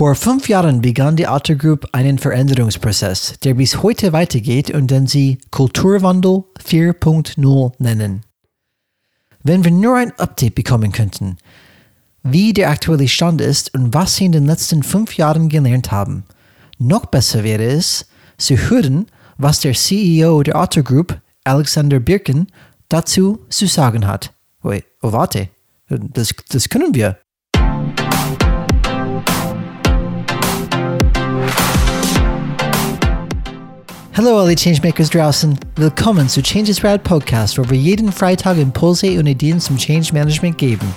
Vor fünf Jahren begann die Alter Group einen Veränderungsprozess, der bis heute weitergeht und den sie Kulturwandel 4.0 nennen. Wenn wir nur ein Update bekommen könnten, wie der aktuelle Stand ist und was sie in den letzten fünf Jahren gelernt haben. Noch besser wäre es, zu hören, was der CEO der Alter Group, Alexander Birken, dazu zu sagen hat. Wait, oh warte, das, das können wir. Hallo alle Changemakers draußen. Willkommen zu Changes Rad Podcast, wo wir jeden Freitag Impulse und Ideen zum Change Management geben.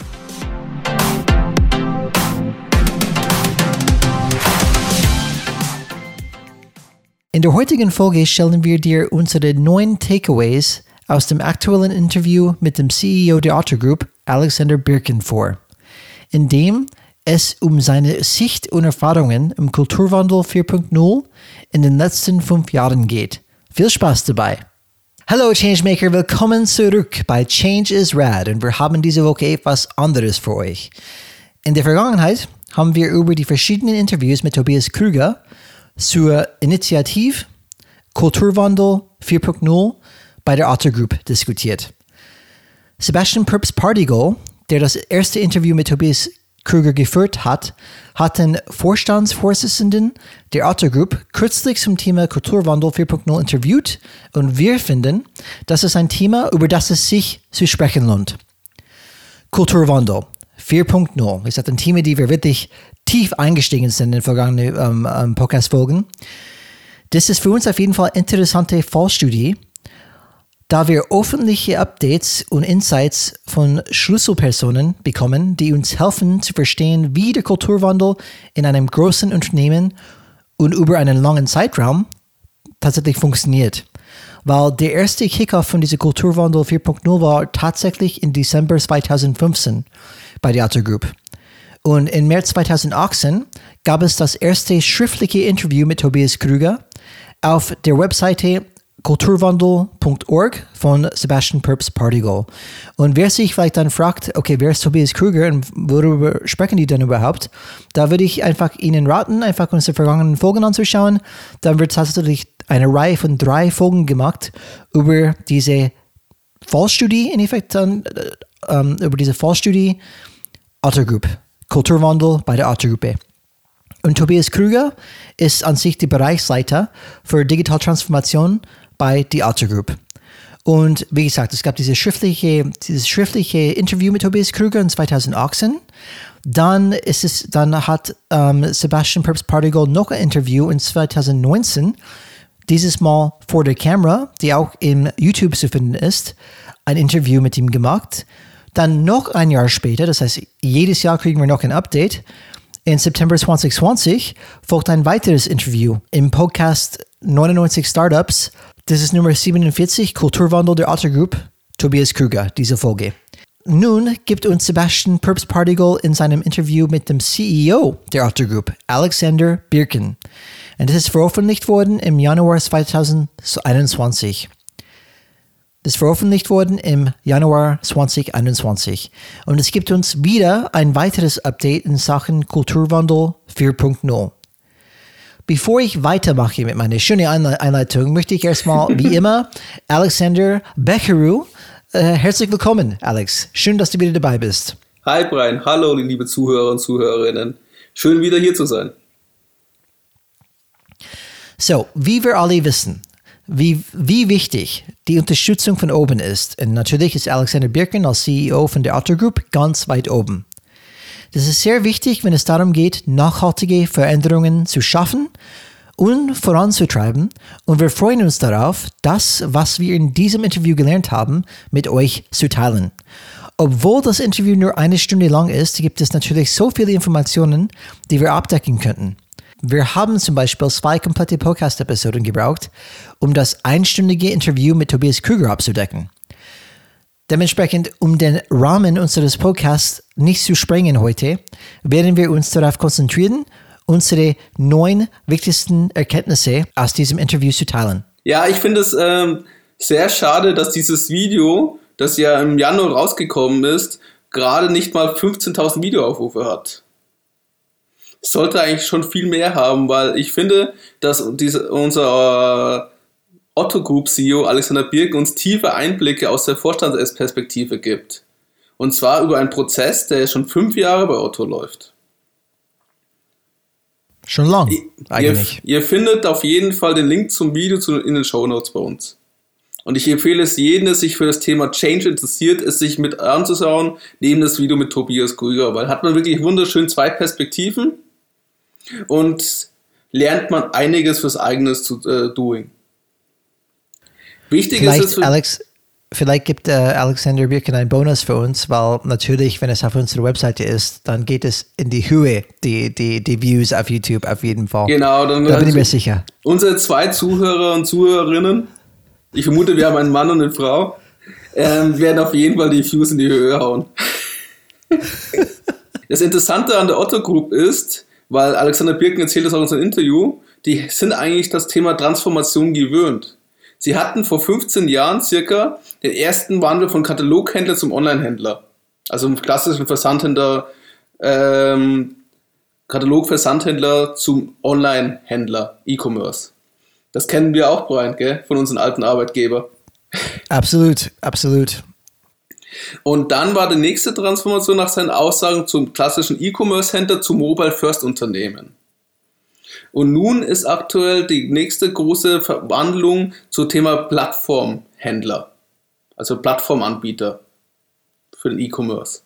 In der heutigen Folge stellen wir dir unsere neun Takeaways aus dem aktuellen Interview mit dem CEO der Otter Group, Alexander Birken, vor, in dem es um seine Sicht und Erfahrungen im Kulturwandel 4.0 in den letzten fünf Jahren geht. Viel Spaß dabei! Hallo Changemaker, willkommen zurück bei Change is Rad und wir haben diese Woche etwas anderes für euch. In der Vergangenheit haben wir über die verschiedenen Interviews mit Tobias Krüger zur Initiative Kulturwandel 4.0 bei der Otter Group diskutiert. Sebastian Purps Partygoal, der das erste Interview mit Tobias Krüger geführt hat, hat den Vorstandsvorsitzenden der Otter Group kürzlich zum Thema Kulturwandel 4.0 interviewt und wir finden, das ist ein Thema, über das es sich zu sprechen lohnt. Kulturwandel 4.0 ist ein Thema, die wir wirklich tief eingestiegen sind in den vergangenen ähm, ähm, Podcast-Folgen. Das ist für uns auf jeden Fall eine interessante Fallstudie, da wir öffentliche Updates und Insights von Schlüsselpersonen bekommen, die uns helfen zu verstehen, wie der Kulturwandel in einem großen Unternehmen und über einen langen Zeitraum tatsächlich funktioniert. Weil der erste Kickoff von diesem Kulturwandel 4.0 war tatsächlich im Dezember 2015 bei der Alter Group. Und im März 2018 gab es das erste schriftliche Interview mit Tobias Krüger auf der Webseite kulturwandel.org von Sebastian Purps Particle. Und wer sich vielleicht dann fragt, okay, wer ist Tobias Krüger und worüber sprechen die denn überhaupt? Da würde ich einfach Ihnen raten, einfach unsere vergangenen Folgen anzuschauen. Dann wird tatsächlich eine Reihe von drei Folgen gemacht über diese Fallstudie, in Effekt dann, äh, ähm, über diese Fallstudie Group. Kulturwandel bei der Otter Gruppe. Und Tobias Krüger ist an sich der Bereichsleiter für Digitaltransformation bei die Alter Group. Und wie gesagt, es gab dieses schriftliche, dieses schriftliche Interview mit Tobias Krüger in 2018. Dann ist es, dann hat ähm, Sebastian Purps Particle noch ein Interview in 2019, dieses Mal vor der Kamera, die auch im YouTube zu finden ist, ein Interview mit ihm gemacht. Dann noch ein Jahr später, das heißt, jedes Jahr kriegen wir noch ein Update. In September 2020 folgt ein weiteres Interview im Podcast 99 Startups. Das ist Nummer 47, Kulturwandel der Otter Group, Tobias Krüger, diese Folge. Nun gibt uns Sebastian Purps Particle in seinem Interview mit dem CEO der Otter Group, Alexander Birken. Und das ist veröffentlicht worden im Januar 2021. Das ist veröffentlicht worden im Januar 2021. Und es gibt uns wieder ein weiteres Update in Sachen Kulturwandel 4.0. Bevor ich weitermache mit meiner schönen Einleitung, möchte ich erstmal, wie immer, Alexander Becheru. Äh, herzlich willkommen, Alex. Schön, dass du wieder dabei bist. Hi, Brian. Hallo, liebe Zuhörer und Zuhörerinnen. Schön, wieder hier zu sein. So, wie wir alle wissen, wie, wie wichtig die Unterstützung von oben ist. Und natürlich ist Alexander Birken als CEO von der Otter Group ganz weit oben. Das ist sehr wichtig, wenn es darum geht, nachhaltige Veränderungen zu schaffen und voranzutreiben. Und wir freuen uns darauf, das, was wir in diesem Interview gelernt haben, mit euch zu teilen. Obwohl das Interview nur eine Stunde lang ist, gibt es natürlich so viele Informationen, die wir abdecken könnten. Wir haben zum Beispiel zwei komplette Podcast-Episoden gebraucht, um das einstündige Interview mit Tobias Krüger abzudecken. Dementsprechend, um den Rahmen unseres Podcasts nicht zu sprengen heute, werden wir uns darauf konzentrieren, unsere neun wichtigsten Erkenntnisse aus diesem Interview zu teilen. Ja, ich finde es ähm, sehr schade, dass dieses Video, das ja im Januar rausgekommen ist, gerade nicht mal 15.000 Videoaufrufe hat. sollte eigentlich schon viel mehr haben, weil ich finde, dass diese, unser Otto Group CEO Alexander Birken uns tiefe Einblicke aus der Vorstandsperspektive gibt. Und zwar über einen Prozess, der schon fünf Jahre bei Otto läuft. Schon lang, eigentlich. Ihr, ihr, findet auf jeden Fall den Link zum Video in den Show Notes bei uns. Und ich empfehle es jedem, der sich für das Thema Change interessiert, es sich mit anzuschauen, neben das Video mit Tobias Krüger, weil hat man wirklich wunderschön zwei Perspektiven und lernt man einiges fürs eigenes zu, äh, Doing. Wichtig vielleicht, ist es. Alex, vielleicht gibt äh, Alexander Birken einen Bonus für uns, weil natürlich, wenn es auf unserer Webseite ist, dann geht es in die Höhe, die, die, die Views auf YouTube auf jeden Fall. Genau, dann da bin ich mir sicher. Unsere zwei Zuhörer und Zuhörerinnen, ich vermute, wir haben einen Mann und eine Frau, ähm, werden auf jeden Fall die Views in die Höhe hauen. das Interessante an der Otto Group ist, weil Alexander Birken erzählt das auch in seinem Interview, die sind eigentlich das Thema Transformation gewöhnt. Sie hatten vor 15 Jahren circa den ersten Wandel von Kataloghändler zum Onlinehändler. Also im klassischen Versandhändler, ähm, Katalogversandhändler zum Onlinehändler, E-Commerce. Das kennen wir auch, Brian, gell? von unseren alten Arbeitgeber. Absolut, absolut. Und dann war die nächste Transformation nach seinen Aussagen zum klassischen E-Commerce-Händler zum Mobile First Unternehmen. Und nun ist aktuell die nächste große Verwandlung zum Thema Plattformhändler, also Plattformanbieter für den E-Commerce.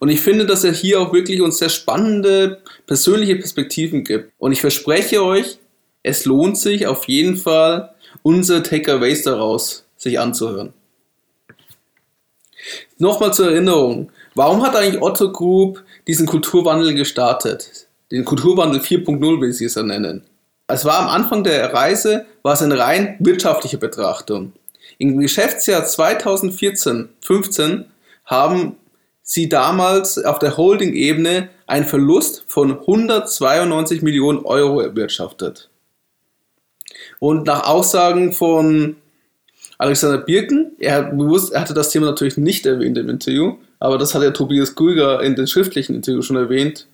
Und ich finde, dass er hier auch wirklich uns sehr spannende persönliche Perspektiven gibt. Und ich verspreche euch, es lohnt sich auf jeden Fall, unsere Takeaways daraus sich anzuhören. Nochmal zur Erinnerung, warum hat eigentlich Otto Group diesen Kulturwandel gestartet? Den Kulturwandel 4.0, wie sie es ja nennen. Es war am Anfang der Reise, war es eine rein wirtschaftliche Betrachtung. Im Geschäftsjahr 2014-15 haben sie damals auf der Holding-Ebene einen Verlust von 192 Millionen Euro erwirtschaftet. Und nach Aussagen von Alexander Birken, er, bewusst, er hatte das Thema natürlich nicht erwähnt im Interview, aber das hat ja Tobias Krüger in den schriftlichen Interview schon erwähnt,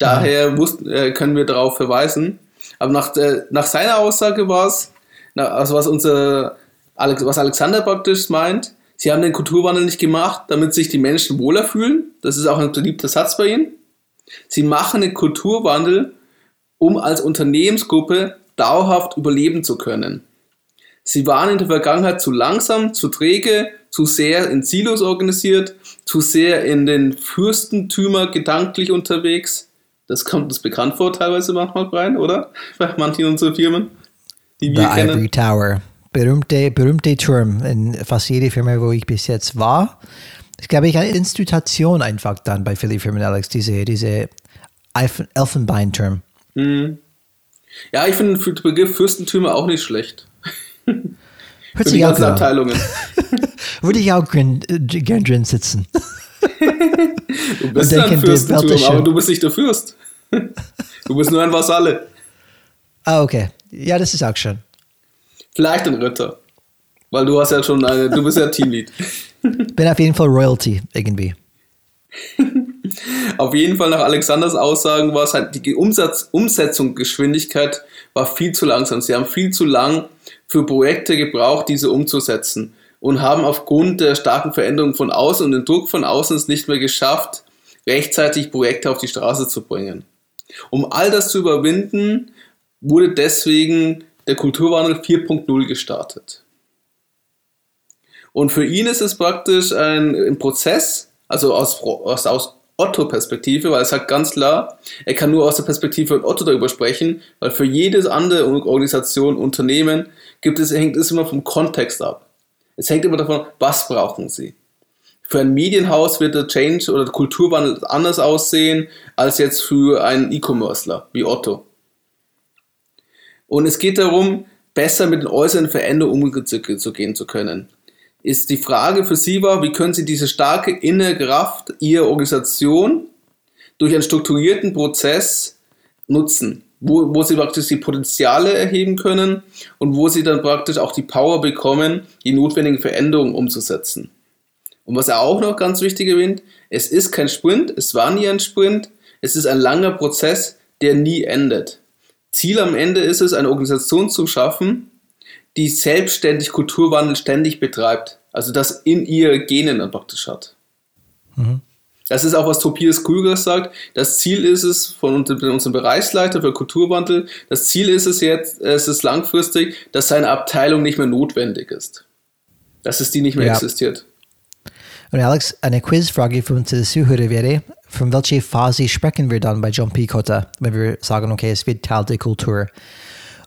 Daher wussten, äh, können wir darauf verweisen. Aber nach, äh, nach seiner Aussage war es, also was unser Alex, was Alexander praktisch meint, sie haben den Kulturwandel nicht gemacht, damit sich die Menschen wohler fühlen. Das ist auch ein beliebter Satz bei ihnen. Sie machen den Kulturwandel, um als Unternehmensgruppe dauerhaft überleben zu können. Sie waren in der Vergangenheit zu langsam, zu träge, zu sehr in Silos organisiert, zu sehr in den Fürstentümer gedanklich unterwegs. Das kommt uns bekannt vor teilweise manchmal, Brian, oder? Bei manchen unserer Firmen, die wir The kennen. Ivory Tower. Berühmte, berühmte Turm in fast jeder Firma, wo ich bis jetzt war. Das glaube ich eine Institution einfach dann bei viele Firmen, Alex, diese, diese Elfenbeinturm. Mhm. Ja, ich finde den Begriff Fürstentümer auch nicht schlecht. Hört sich die ganzen Abteilungen. Würde ich auch gern, äh, gern drin sitzen. Du bist ein Fürstentum, aber du bist nicht der Fürst. Du bist nur ein Vasalle. Ah, okay. Ja, das ist auch schön. Vielleicht ein Ritter. Weil du hast ja schon eine, du bist ja Teamlead. Bin auf jeden Fall Royalty irgendwie. auf jeden Fall nach Alexanders Aussagen war es halt, die Umsatz, Umsetzungsgeschwindigkeit war viel zu langsam. Sie haben viel zu lang für Projekte gebraucht, diese umzusetzen und haben aufgrund der starken Veränderung von außen und dem Druck von außen es nicht mehr geschafft, rechtzeitig Projekte auf die Straße zu bringen. Um all das zu überwinden, wurde deswegen der Kulturwandel 4.0 gestartet. Und für ihn ist es praktisch ein, ein Prozess, also aus, aus, aus Otto-Perspektive, weil er sagt ganz klar, er kann nur aus der Perspektive von Otto darüber sprechen, weil für jede andere Organisation, Unternehmen gibt es, hängt es immer vom Kontext ab. Es hängt immer davon, was brauchen sie. Für ein Medienhaus wird der Change oder der Kulturwandel anders aussehen als jetzt für einen E-Commercer wie Otto. Und es geht darum, besser mit den äußeren Veränderungen umzugehen zu können. Ist die Frage für Sie war, wie können Sie diese starke innere Kraft Ihrer Organisation durch einen strukturierten Prozess nutzen? Wo, wo sie praktisch die Potenziale erheben können und wo sie dann praktisch auch die Power bekommen, die notwendigen Veränderungen umzusetzen. Und was er auch noch ganz wichtig erwähnt, es ist kein Sprint, es war nie ein Sprint, Es ist ein langer Prozess, der nie endet. Ziel am Ende ist es, eine Organisation zu schaffen, die selbstständig Kulturwandel ständig betreibt. Also das in ihr Genen dann praktisch hat. Mhm. Das ist auch, was Tobias Krüger sagt. Das Ziel ist es von unserem Bereichsleiter für Kulturwandel, das Ziel ist es jetzt, es ist langfristig, dass seine Abteilung nicht mehr notwendig ist. Dass es die nicht mehr ja. existiert. Und Alex, eine Quizfrage für unsere Zuhörer wäre, von welcher Phase sprechen wir dann bei John P. Cotta, wenn wir sagen, okay, es wird Teil der Kultur?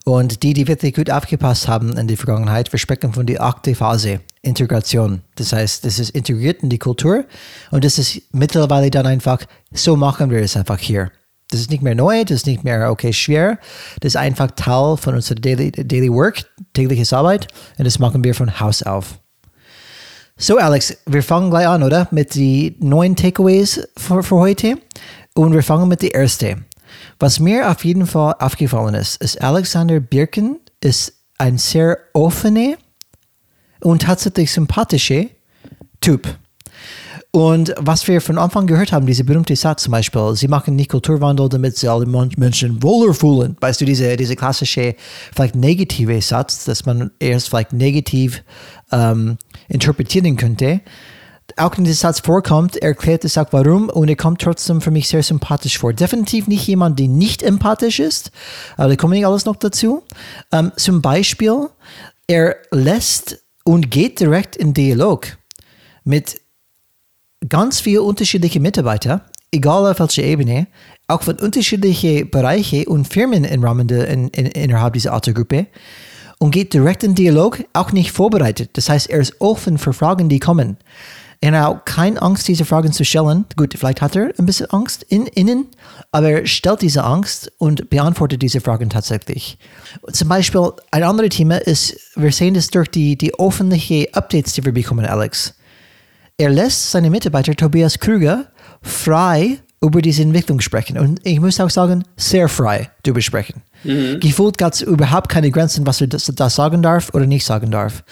Und die, die wirklich gut aufgepasst haben in der Vergangenheit, wir sprechen von der achte Phase, Integration. Das heißt, das ist integriert in die Kultur und das ist mittlerweile dann einfach, so machen wir es einfach hier. Das ist nicht mehr neu, das ist nicht mehr, okay, schwer. Das ist einfach Teil von unserer Daily, Daily Work, tägliches Arbeit und das machen wir von Haus auf. So, Alex, wir fangen gleich an, oder? Mit den neuen Takeaways für heute. Und wir fangen mit der ersten. Was mir auf jeden Fall aufgefallen ist, ist Alexander Birken ist ein sehr offener und tatsächlich sympathischer Typ. Und was wir von Anfang gehört haben, diese berühmte Satz zum Beispiel, sie machen nicht Kulturwandel, damit sie alle Menschen wohler fühlen. Weißt du, diese, diese klassische, vielleicht negative Satz, dass man erst vielleicht negativ ähm, interpretieren könnte auch in diesem Satz vorkommt, erklärt es auch warum und er kommt trotzdem für mich sehr sympathisch vor. Definitiv nicht jemand, der nicht empathisch ist, aber da komme ich alles noch dazu. Ähm, zum Beispiel, er lässt und geht direkt in Dialog mit ganz vielen unterschiedlichen Mitarbeitern, egal auf welcher Ebene, auch von unterschiedlichen Bereichen und Firmen im in, in, innerhalb dieser Autogruppe und geht direkt in Dialog, auch nicht vorbereitet. Das heißt, er ist offen für Fragen, die kommen. Er hat auch keine Angst, diese Fragen zu stellen. Gut, vielleicht hat er ein bisschen Angst in, innen, aber er stellt diese Angst und beantwortet diese Fragen tatsächlich. Zum Beispiel, ein anderes Thema ist, wir sehen das durch die, die öffentlichen Updates, die wir bekommen, Alex. Er lässt seine Mitarbeiter Tobias Krüger frei über diese Entwicklung sprechen. Und ich muss auch sagen, sehr frei darüber sprechen. Mhm. Gefühlt gab es überhaupt keine Grenzen, was er das, das, sagen darf oder nicht sagen darf.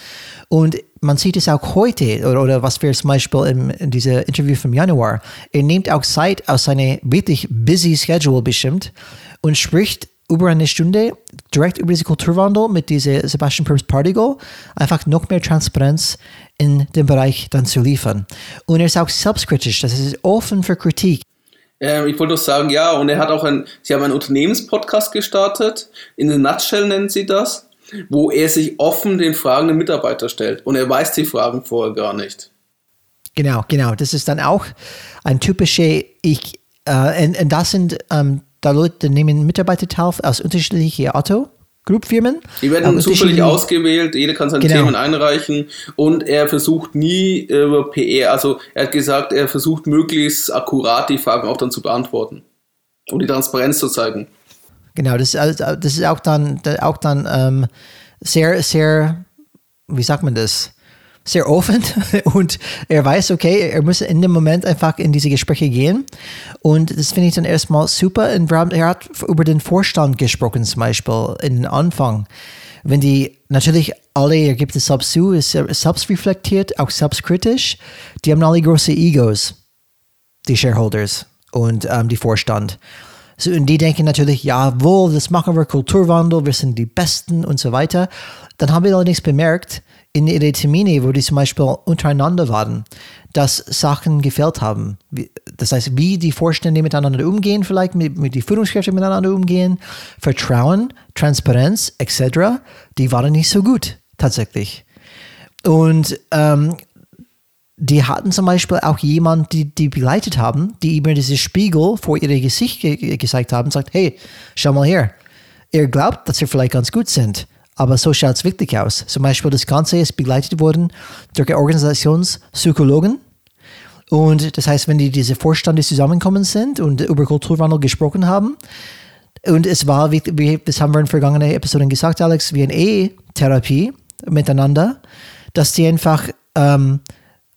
Und man sieht es auch heute, oder, oder was wir zum Beispiel im, in diesem Interview vom Januar, er nimmt auch Zeit aus seinem wirklich busy Schedule bestimmt und spricht über eine Stunde direkt über diesen Kulturwandel mit diesem Sebastian Purps Particle, einfach noch mehr Transparenz in dem Bereich dann zu liefern. Und er ist auch selbstkritisch, das ist offen für Kritik. Ähm, ich wollte nur sagen, ja, und er hat auch ein, sie haben einen Unternehmenspodcast gestartet, in the Nutshell nennen sie das, wo er sich offen den fragenden Mitarbeiter stellt. Und er weiß die Fragen vorher gar nicht. Genau, genau. Das ist dann auch ein typischer, ich, äh, und, und das sind ähm, da Leute, nehmen Mitarbeiter teil aus unterschiedlichen Auto. Groupfirmen. Die werden zufällig ausgewählt, jeder kann seine genau. Themen einreichen und er versucht nie über PR, also er hat gesagt, er versucht möglichst akkurat die Fragen auch dann zu beantworten, um die Transparenz zu zeigen. Genau, das, das ist auch dann, auch dann ähm, sehr, sehr, wie sagt man das? sehr offen und er weiß, okay, er muss in dem Moment einfach in diese Gespräche gehen. Und das finde ich dann erstmal super. Und er hat über den Vorstand gesprochen, zum Beispiel, in den Anfang. Wenn die natürlich alle, er gibt es selbst zu, ist selbst reflektiert, auch selbstkritisch, die haben alle große Egos, die Shareholders und ähm, die Vorstand. So, und die denken natürlich, jawohl, das machen wir Kulturwandel, wir sind die Besten und so weiter. Dann haben wir allerdings bemerkt, in ihre Termine, wo die zum Beispiel untereinander waren, dass Sachen gefällt haben. Das heißt, wie die Vorstände miteinander umgehen, vielleicht mit, mit die Führungskräfte miteinander umgehen, Vertrauen, Transparenz etc., die waren nicht so gut tatsächlich. Und ähm, die hatten zum Beispiel auch jemanden, die die begleitet haben, die immer dieses Spiegel vor ihr Gesicht ge gezeigt haben und sagt, hey, schau mal her, ihr glaubt, dass ihr vielleicht ganz gut sind aber so schaut es wirklich aus. Zum Beispiel das Ganze ist begleitet worden durch Organisationspsychologen. Und das heißt, wenn die diese Vorstände zusammengekommen sind und über Kulturwandel gesprochen haben, und es war, wie, wie das haben wir in vergangenen Episoden gesagt, Alex, wie eine E-Therapie miteinander, dass die einfach ähm,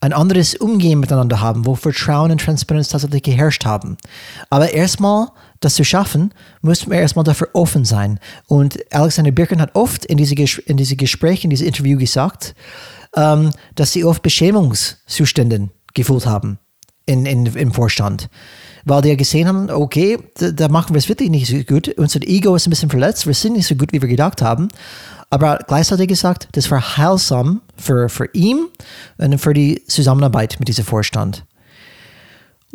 ein anderes Umgehen miteinander haben, wo Vertrauen und Transparenz tatsächlich geherrscht haben. Aber erstmal das zu schaffen, muss man erstmal dafür offen sein. Und Alexander Birken hat oft in diese, in diese Gespräche, in diesem Interview gesagt, ähm, dass sie oft Beschämungszustände gefühlt haben. in, in, im Vorstand. Weil die gesehen haben, okay, da, da machen wir es wirklich nicht so gut. Unser Ego ist ein bisschen verletzt, wir sind nicht so gut, wie wir gedacht haben. Aber gleichzeitig gesagt, das war heilsam für, für ihn und für die Zusammenarbeit mit diesem Vorstand.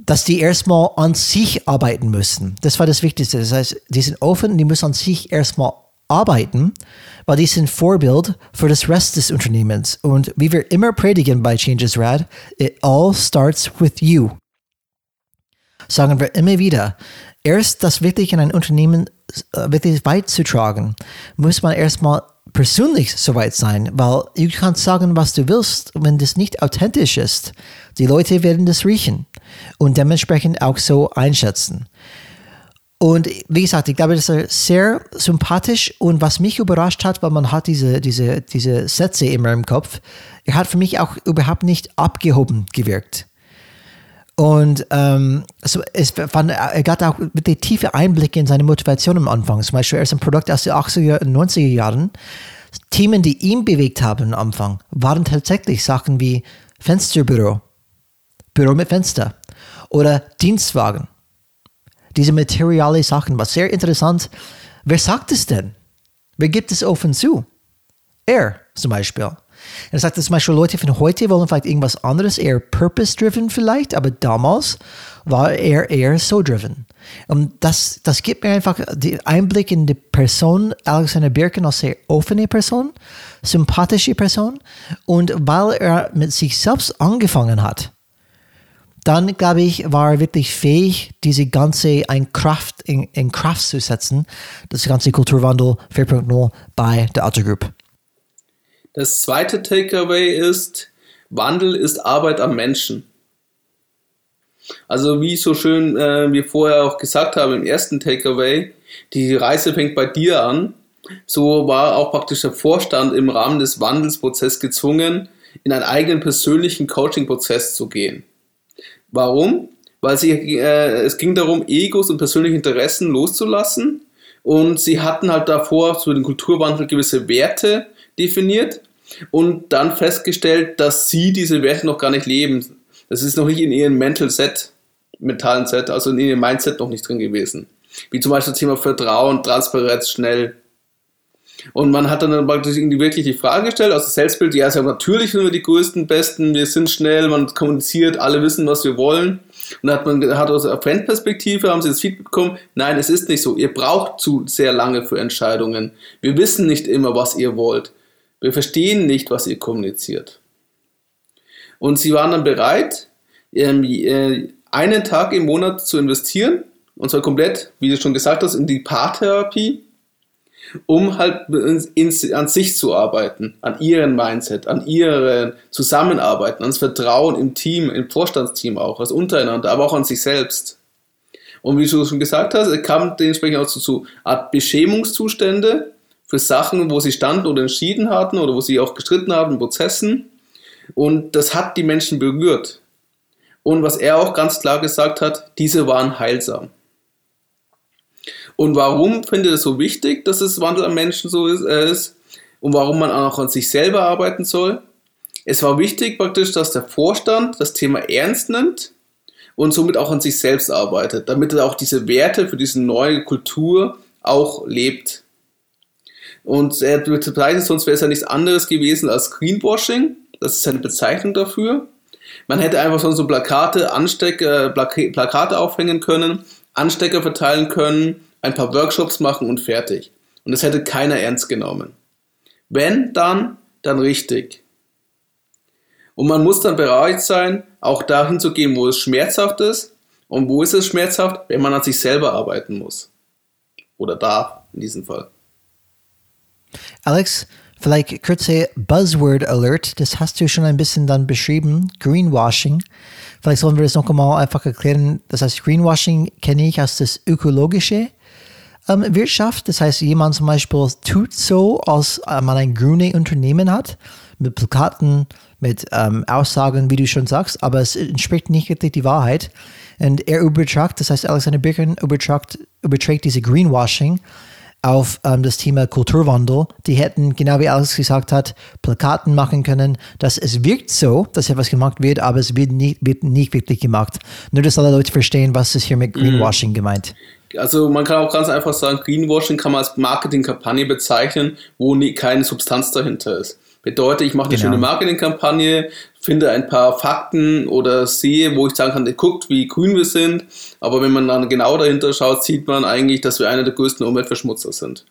Dass die erstmal an sich arbeiten müssen. Das war das Wichtigste. Das heißt, die sind offen, die müssen an sich erstmal arbeiten, weil die sind Vorbild für das Rest des Unternehmens. Und wie wir immer predigen bei Changes Rad, it all starts with you. Sagen wir immer wieder, erst das wirklich in ein Unternehmen äh, wirklich weit zu tragen, muss man erstmal persönlich soweit sein, weil du kannst sagen, was du willst, wenn das nicht authentisch ist. Die Leute werden das riechen und dementsprechend auch so einschätzen. Und wie gesagt, ich glaube, das ist sehr sympathisch und was mich überrascht hat, weil man hat diese, diese, diese Sätze immer im Kopf, er hat für mich auch überhaupt nicht abgehoben gewirkt. Und ähm, also es fand, er gab auch wirklich tiefe Einblicke in seine Motivation am Anfang. Zum Beispiel, er ist ein Produkt aus den 80er und 90er Jahren. Themen, die ihn bewegt haben am Anfang, waren tatsächlich Sachen wie Fensterbüro, Büro mit Fenster oder Dienstwagen. Diese materiale Sachen, was sehr interessant. Wer sagt es denn? Wer gibt es offen zu? Er zum Beispiel. Er sagt zum Beispiel, Leute von heute wollen vielleicht irgendwas anderes, eher purpose-driven vielleicht, aber damals war er eher so driven. Und das, das gibt mir einfach den Einblick in die Person Alexander Birken als sehr offene Person, sympathische Person. Und weil er mit sich selbst angefangen hat, dann glaube ich, war er wirklich fähig, diese ganze ein Kraft in, in Kraft zu setzen, das ganze Kulturwandel 4.0 bei der Auto Group. Das zweite Takeaway ist, Wandel ist Arbeit am Menschen. Also wie so schön äh, wir vorher auch gesagt haben im ersten Takeaway, die Reise fängt bei dir an. So war auch praktisch der Vorstand im Rahmen des Wandelsprozesses gezwungen, in einen eigenen persönlichen Coaching-Prozess zu gehen. Warum? Weil sie, äh, es ging darum, Egos und persönliche Interessen loszulassen. Und sie hatten halt davor zu dem Kulturwandel gewisse Werte definiert und dann festgestellt, dass sie diese Werte noch gar nicht leben. Das ist noch nicht in ihrem Mental Set, mentalen Set, also in ihrem Mindset noch nicht drin gewesen. Wie zum Beispiel das Thema Vertrauen, Transparenz, schnell. Und man hat dann praktisch wirklich die Frage gestellt, aus dem Selbstbild, ja, also natürlich sind wir die größten, besten, wir sind schnell, man kommuniziert, alle wissen, was wir wollen. Und dann hat man aus der Fanperspektive, haben sie das Feedback bekommen, nein, es ist nicht so. Ihr braucht zu sehr lange für Entscheidungen. Wir wissen nicht immer, was ihr wollt. Wir verstehen nicht, was ihr kommuniziert. Und sie waren dann bereit, ähm, äh, einen Tag im Monat zu investieren, und zwar komplett, wie du schon gesagt hast, in die Paartherapie, um halt an sich zu arbeiten, an ihren Mindset, an ihren Zusammenarbeiten, ans Vertrauen im Team, im Vorstandsteam auch, also untereinander, aber auch an sich selbst. Und wie du schon gesagt hast, es kam dementsprechend auch zu, zu Art Beschämungszustände für Sachen, wo sie standen oder entschieden hatten oder wo sie auch gestritten haben Prozessen. Und das hat die Menschen berührt. Und was er auch ganz klar gesagt hat, diese waren heilsam. Und warum findet er es so wichtig, dass es Wandel am Menschen so äh, ist und warum man auch an sich selber arbeiten soll? Es war wichtig praktisch, dass der Vorstand das Thema ernst nimmt und somit auch an sich selbst arbeitet, damit er auch diese Werte für diese neue Kultur auch lebt. Und er bezeichnet, sonst wäre es ja nichts anderes gewesen als Greenwashing. Das ist seine Bezeichnung dafür. Man hätte einfach so Plakate, Anstecker, Plakate aufhängen können, Anstecker verteilen können ein paar Workshops machen und fertig. Und das hätte keiner ernst genommen. Wenn, dann, dann richtig. Und man muss dann bereit sein, auch dahin zu gehen, wo es schmerzhaft ist. Und wo ist es schmerzhaft? Wenn man an sich selber arbeiten muss. Oder darf, in diesem Fall. Alex, vielleicht kurze Buzzword Alert, das hast du schon ein bisschen dann beschrieben, Greenwashing. Vielleicht sollen wir das noch einmal einfach erklären. Das heißt, Greenwashing kenne ich als das Ökologische ähm, Wirtschaft. Das heißt, jemand zum Beispiel tut so, als äh, man ein grünes Unternehmen hat, mit Plakaten, mit ähm, Aussagen, wie du schon sagst, aber es entspricht nicht wirklich die Wahrheit. Und er übertragt, das heißt, Alexander Birken übertragt, überträgt diese Greenwashing auf ähm, das Thema Kulturwandel. Die hätten, genau wie Alex gesagt hat, Plakaten machen können, dass es wirkt so, dass etwas gemacht wird, aber es wird nicht, wird nicht wirklich gemacht. Nur, dass alle Leute verstehen, was ist hier mit mhm. Greenwashing mhm. gemeint. Also man kann auch ganz einfach sagen, Greenwashing kann man als Marketingkampagne bezeichnen, wo nie, keine Substanz dahinter ist. Bedeutet, ich mache eine genau. schöne Marketingkampagne, finde ein paar Fakten oder sehe, wo ich sagen kann, guckt, wie grün wir sind. Aber wenn man dann genau dahinter schaut, sieht man eigentlich, dass wir einer der größten Umweltverschmutzer sind.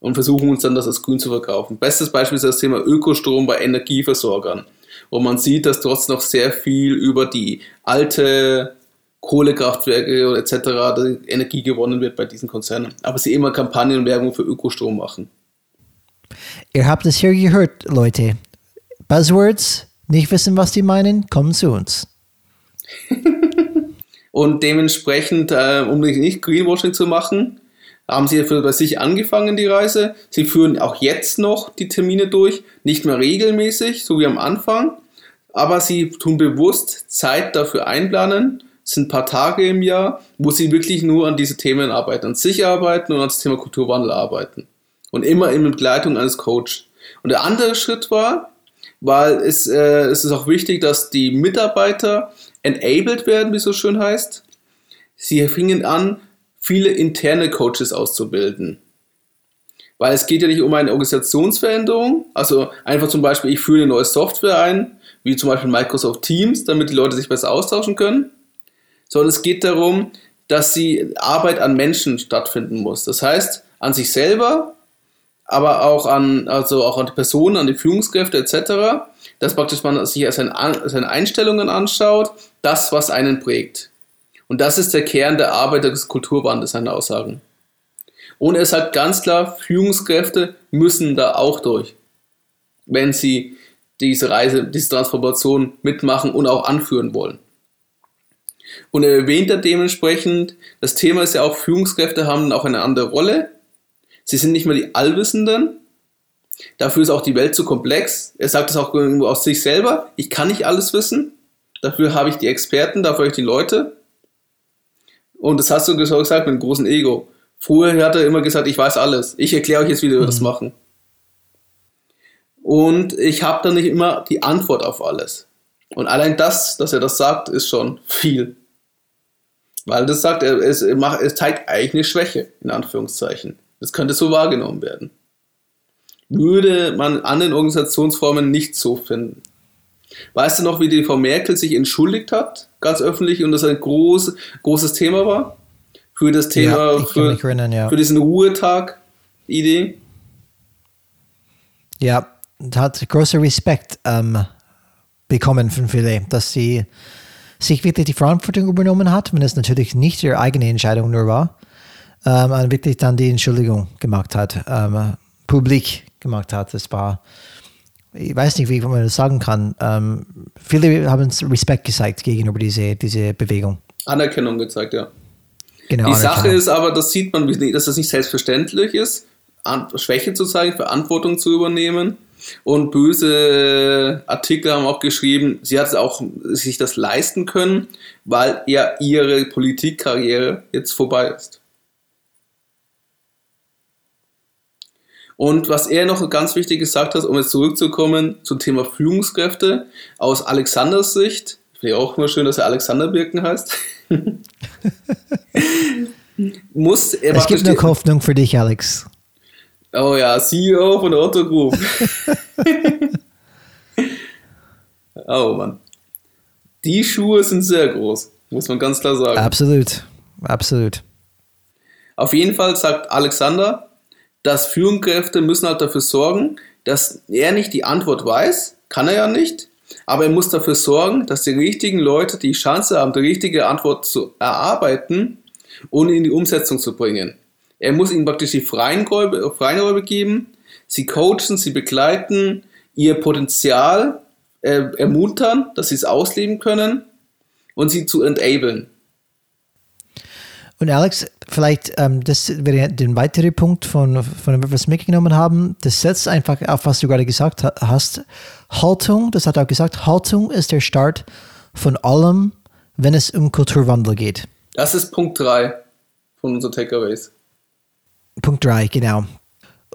Und versuchen uns dann das als grün zu verkaufen. Bestes Beispiel ist das Thema Ökostrom bei Energieversorgern. Wo man sieht, dass trotzdem noch sehr viel über die alte Kohlekraftwerke etc. Energie gewonnen wird bei diesen Konzernen. Aber sie immer Kampagnen und Werbung für Ökostrom machen. Ihr habt es hier gehört, Leute. Buzzwords, nicht wissen, was die meinen, kommen zu uns. und dementsprechend, äh, um nicht Greenwashing zu machen, haben sie für bei sich angefangen, die Reise. Sie führen auch jetzt noch die Termine durch, nicht mehr regelmäßig, so wie am Anfang, aber sie tun bewusst Zeit dafür einplanen. Es sind ein paar Tage im Jahr, wo sie wirklich nur an diese Themen arbeiten, an sich arbeiten und an das Thema Kulturwandel arbeiten. Und immer in Begleitung eines Coaches. Und der andere Schritt war, weil es, äh, es ist auch wichtig, dass die Mitarbeiter enabled werden, wie es so schön heißt. Sie fingen an, viele interne Coaches auszubilden. Weil es geht ja nicht um eine Organisationsveränderung, also einfach zum Beispiel, ich führe eine neue Software ein, wie zum Beispiel Microsoft Teams, damit die Leute sich besser austauschen können, sondern es geht darum, dass die Arbeit an Menschen stattfinden muss. Das heißt, an sich selber, aber auch an, also auch an die Personen, an die Führungskräfte etc., dass praktisch man sich seine, seine Einstellungen anschaut, das, was einen prägt. Und das ist der Kern der Arbeit des Kulturwandels, seine Aussagen. Und er sagt ganz klar, Führungskräfte müssen da auch durch, wenn sie diese Reise, diese Transformation mitmachen und auch anführen wollen. Und er erwähnt da dementsprechend, das Thema ist ja auch, Führungskräfte haben auch eine andere Rolle Sie sind nicht mehr die Allwissenden. Dafür ist auch die Welt zu komplex. Er sagt es auch irgendwo aus sich selber. Ich kann nicht alles wissen. Dafür habe ich die Experten, dafür habe ich die Leute. Und das hast du gesagt mit einem großen Ego. Früher hat er immer gesagt, ich weiß alles. Ich erkläre euch jetzt, wie wir mhm. das machen. Und ich habe dann nicht immer die Antwort auf alles. Und allein das, dass er das sagt, ist schon viel. Weil das sagt, er, es, es zeigt eigentlich eine Schwäche, in Anführungszeichen. Das könnte so wahrgenommen werden. Würde man an den Organisationsformen nicht so finden. Weißt du noch, wie die Frau Merkel sich entschuldigt hat, ganz öffentlich, und das ein groß, großes Thema war? Für das Thema, ja, für, erinnern, ja. für diesen Ruhetag-Idee? Ja, hat großer Respekt ähm, bekommen von vielen, dass sie sich wirklich die Verantwortung übernommen hat, wenn es natürlich nicht ihre eigene Entscheidung nur war ähm, wirklich dann die Entschuldigung gemacht hat, ähm, publik gemacht hat. Das war, ich weiß nicht, wie man das sagen kann. Ähm, viele haben Respekt gezeigt gegenüber diese, diese Bewegung. Anerkennung gezeigt, ja. Genau, die Sache ist aber, das sieht man, dass das nicht selbstverständlich ist, Schwäche zu zeigen, Verantwortung zu übernehmen. Und böse Artikel haben auch geschrieben, sie hat auch sich das leisten können, weil ja ihre Politikkarriere jetzt vorbei ist. Und was er noch ganz wichtig gesagt hat, um jetzt zurückzukommen zum Thema Führungskräfte, aus Alexanders Sicht, ich finde auch immer schön, dass er Alexander Birken heißt, muss er Es gibt eine Hoffnung für dich, Alex. Oh ja, CEO von der Otto Group. oh Mann. Die Schuhe sind sehr groß, muss man ganz klar sagen. Absolut, absolut. Auf jeden Fall sagt Alexander, dass Führungskräfte müssen halt dafür sorgen, dass er nicht die Antwort weiß, kann er ja nicht, aber er muss dafür sorgen, dass die richtigen Leute die Chance haben, die richtige Antwort zu erarbeiten und in die Umsetzung zu bringen. Er muss ihnen praktisch die Freiräume, Freiräume geben, sie coachen, sie begleiten, ihr Potenzial äh, ermuntern, dass sie es ausleben können und sie zu enablen. Und Alex, vielleicht, ähm, das wäre der weitere Punkt von, von dem, was wir mitgenommen haben. Das setzt einfach auf, was du gerade gesagt hast. Haltung, das hat er auch gesagt, Haltung ist der Start von allem, wenn es um Kulturwandel geht. Das ist Punkt 3 von unseren Takeaways. Punkt 3, genau.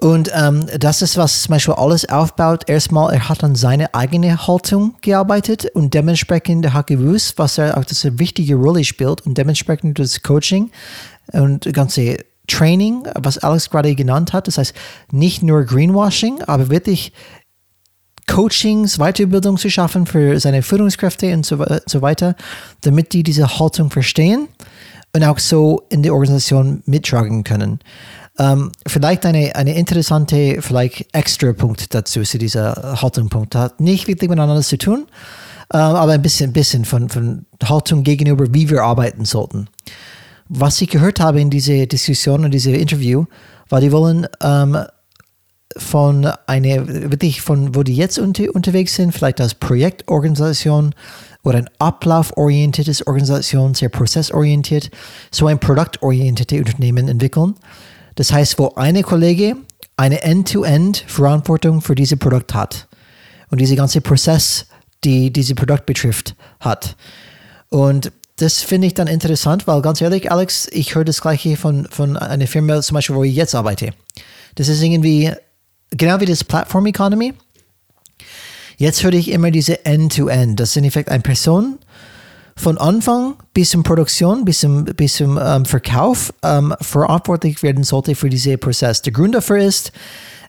Und ähm, das ist, was zum Beispiel alles aufbaut. Erstmal, er hat an seine eigene Haltung gearbeitet und dementsprechend er hat gewusst, was er auch das eine wichtige Rolle spielt und dementsprechend das Coaching und das ganze Training, was Alex gerade genannt hat. Das heißt, nicht nur Greenwashing, aber wirklich Coachings, Weiterbildung zu schaffen für seine Führungskräfte und so, so weiter, damit die diese Haltung verstehen und auch so in der Organisation mittragen können. Ähm, vielleicht eine, eine interessante, vielleicht extra Punkt dazu, zu dieser Haltungspunkt. Hat nicht wirklich miteinander zu tun, äh, aber ein bisschen, bisschen von, von Haltung gegenüber, wie wir arbeiten sollten. Was ich gehört habe in dieser Diskussion und diesem Interview, war, die wollen ähm, von einer, wirklich von, wo die jetzt unter, unterwegs sind, vielleicht als Projektorganisation oder ein ablauforientiertes Organisation, sehr prozessorientiert, so ein produktorientiertes Unternehmen entwickeln. Das heißt, wo eine Kollege eine End-to-End-Verantwortung für dieses Produkt hat und diese ganze Prozess, die dieses Produkt betrifft, hat. Und das finde ich dann interessant, weil ganz ehrlich, Alex, ich höre das gleiche von, von einer Firma, zum Beispiel, wo ich jetzt arbeite. Das ist irgendwie genau wie das Platform Economy. Jetzt höre ich immer diese End-to-End. -End. Das sind in Effekt eine Person, von Anfang bis zum Produktion, bis zum, bis zum ähm, Verkauf ähm, verantwortlich werden sollte für diesen Prozess. Der Grund dafür ist,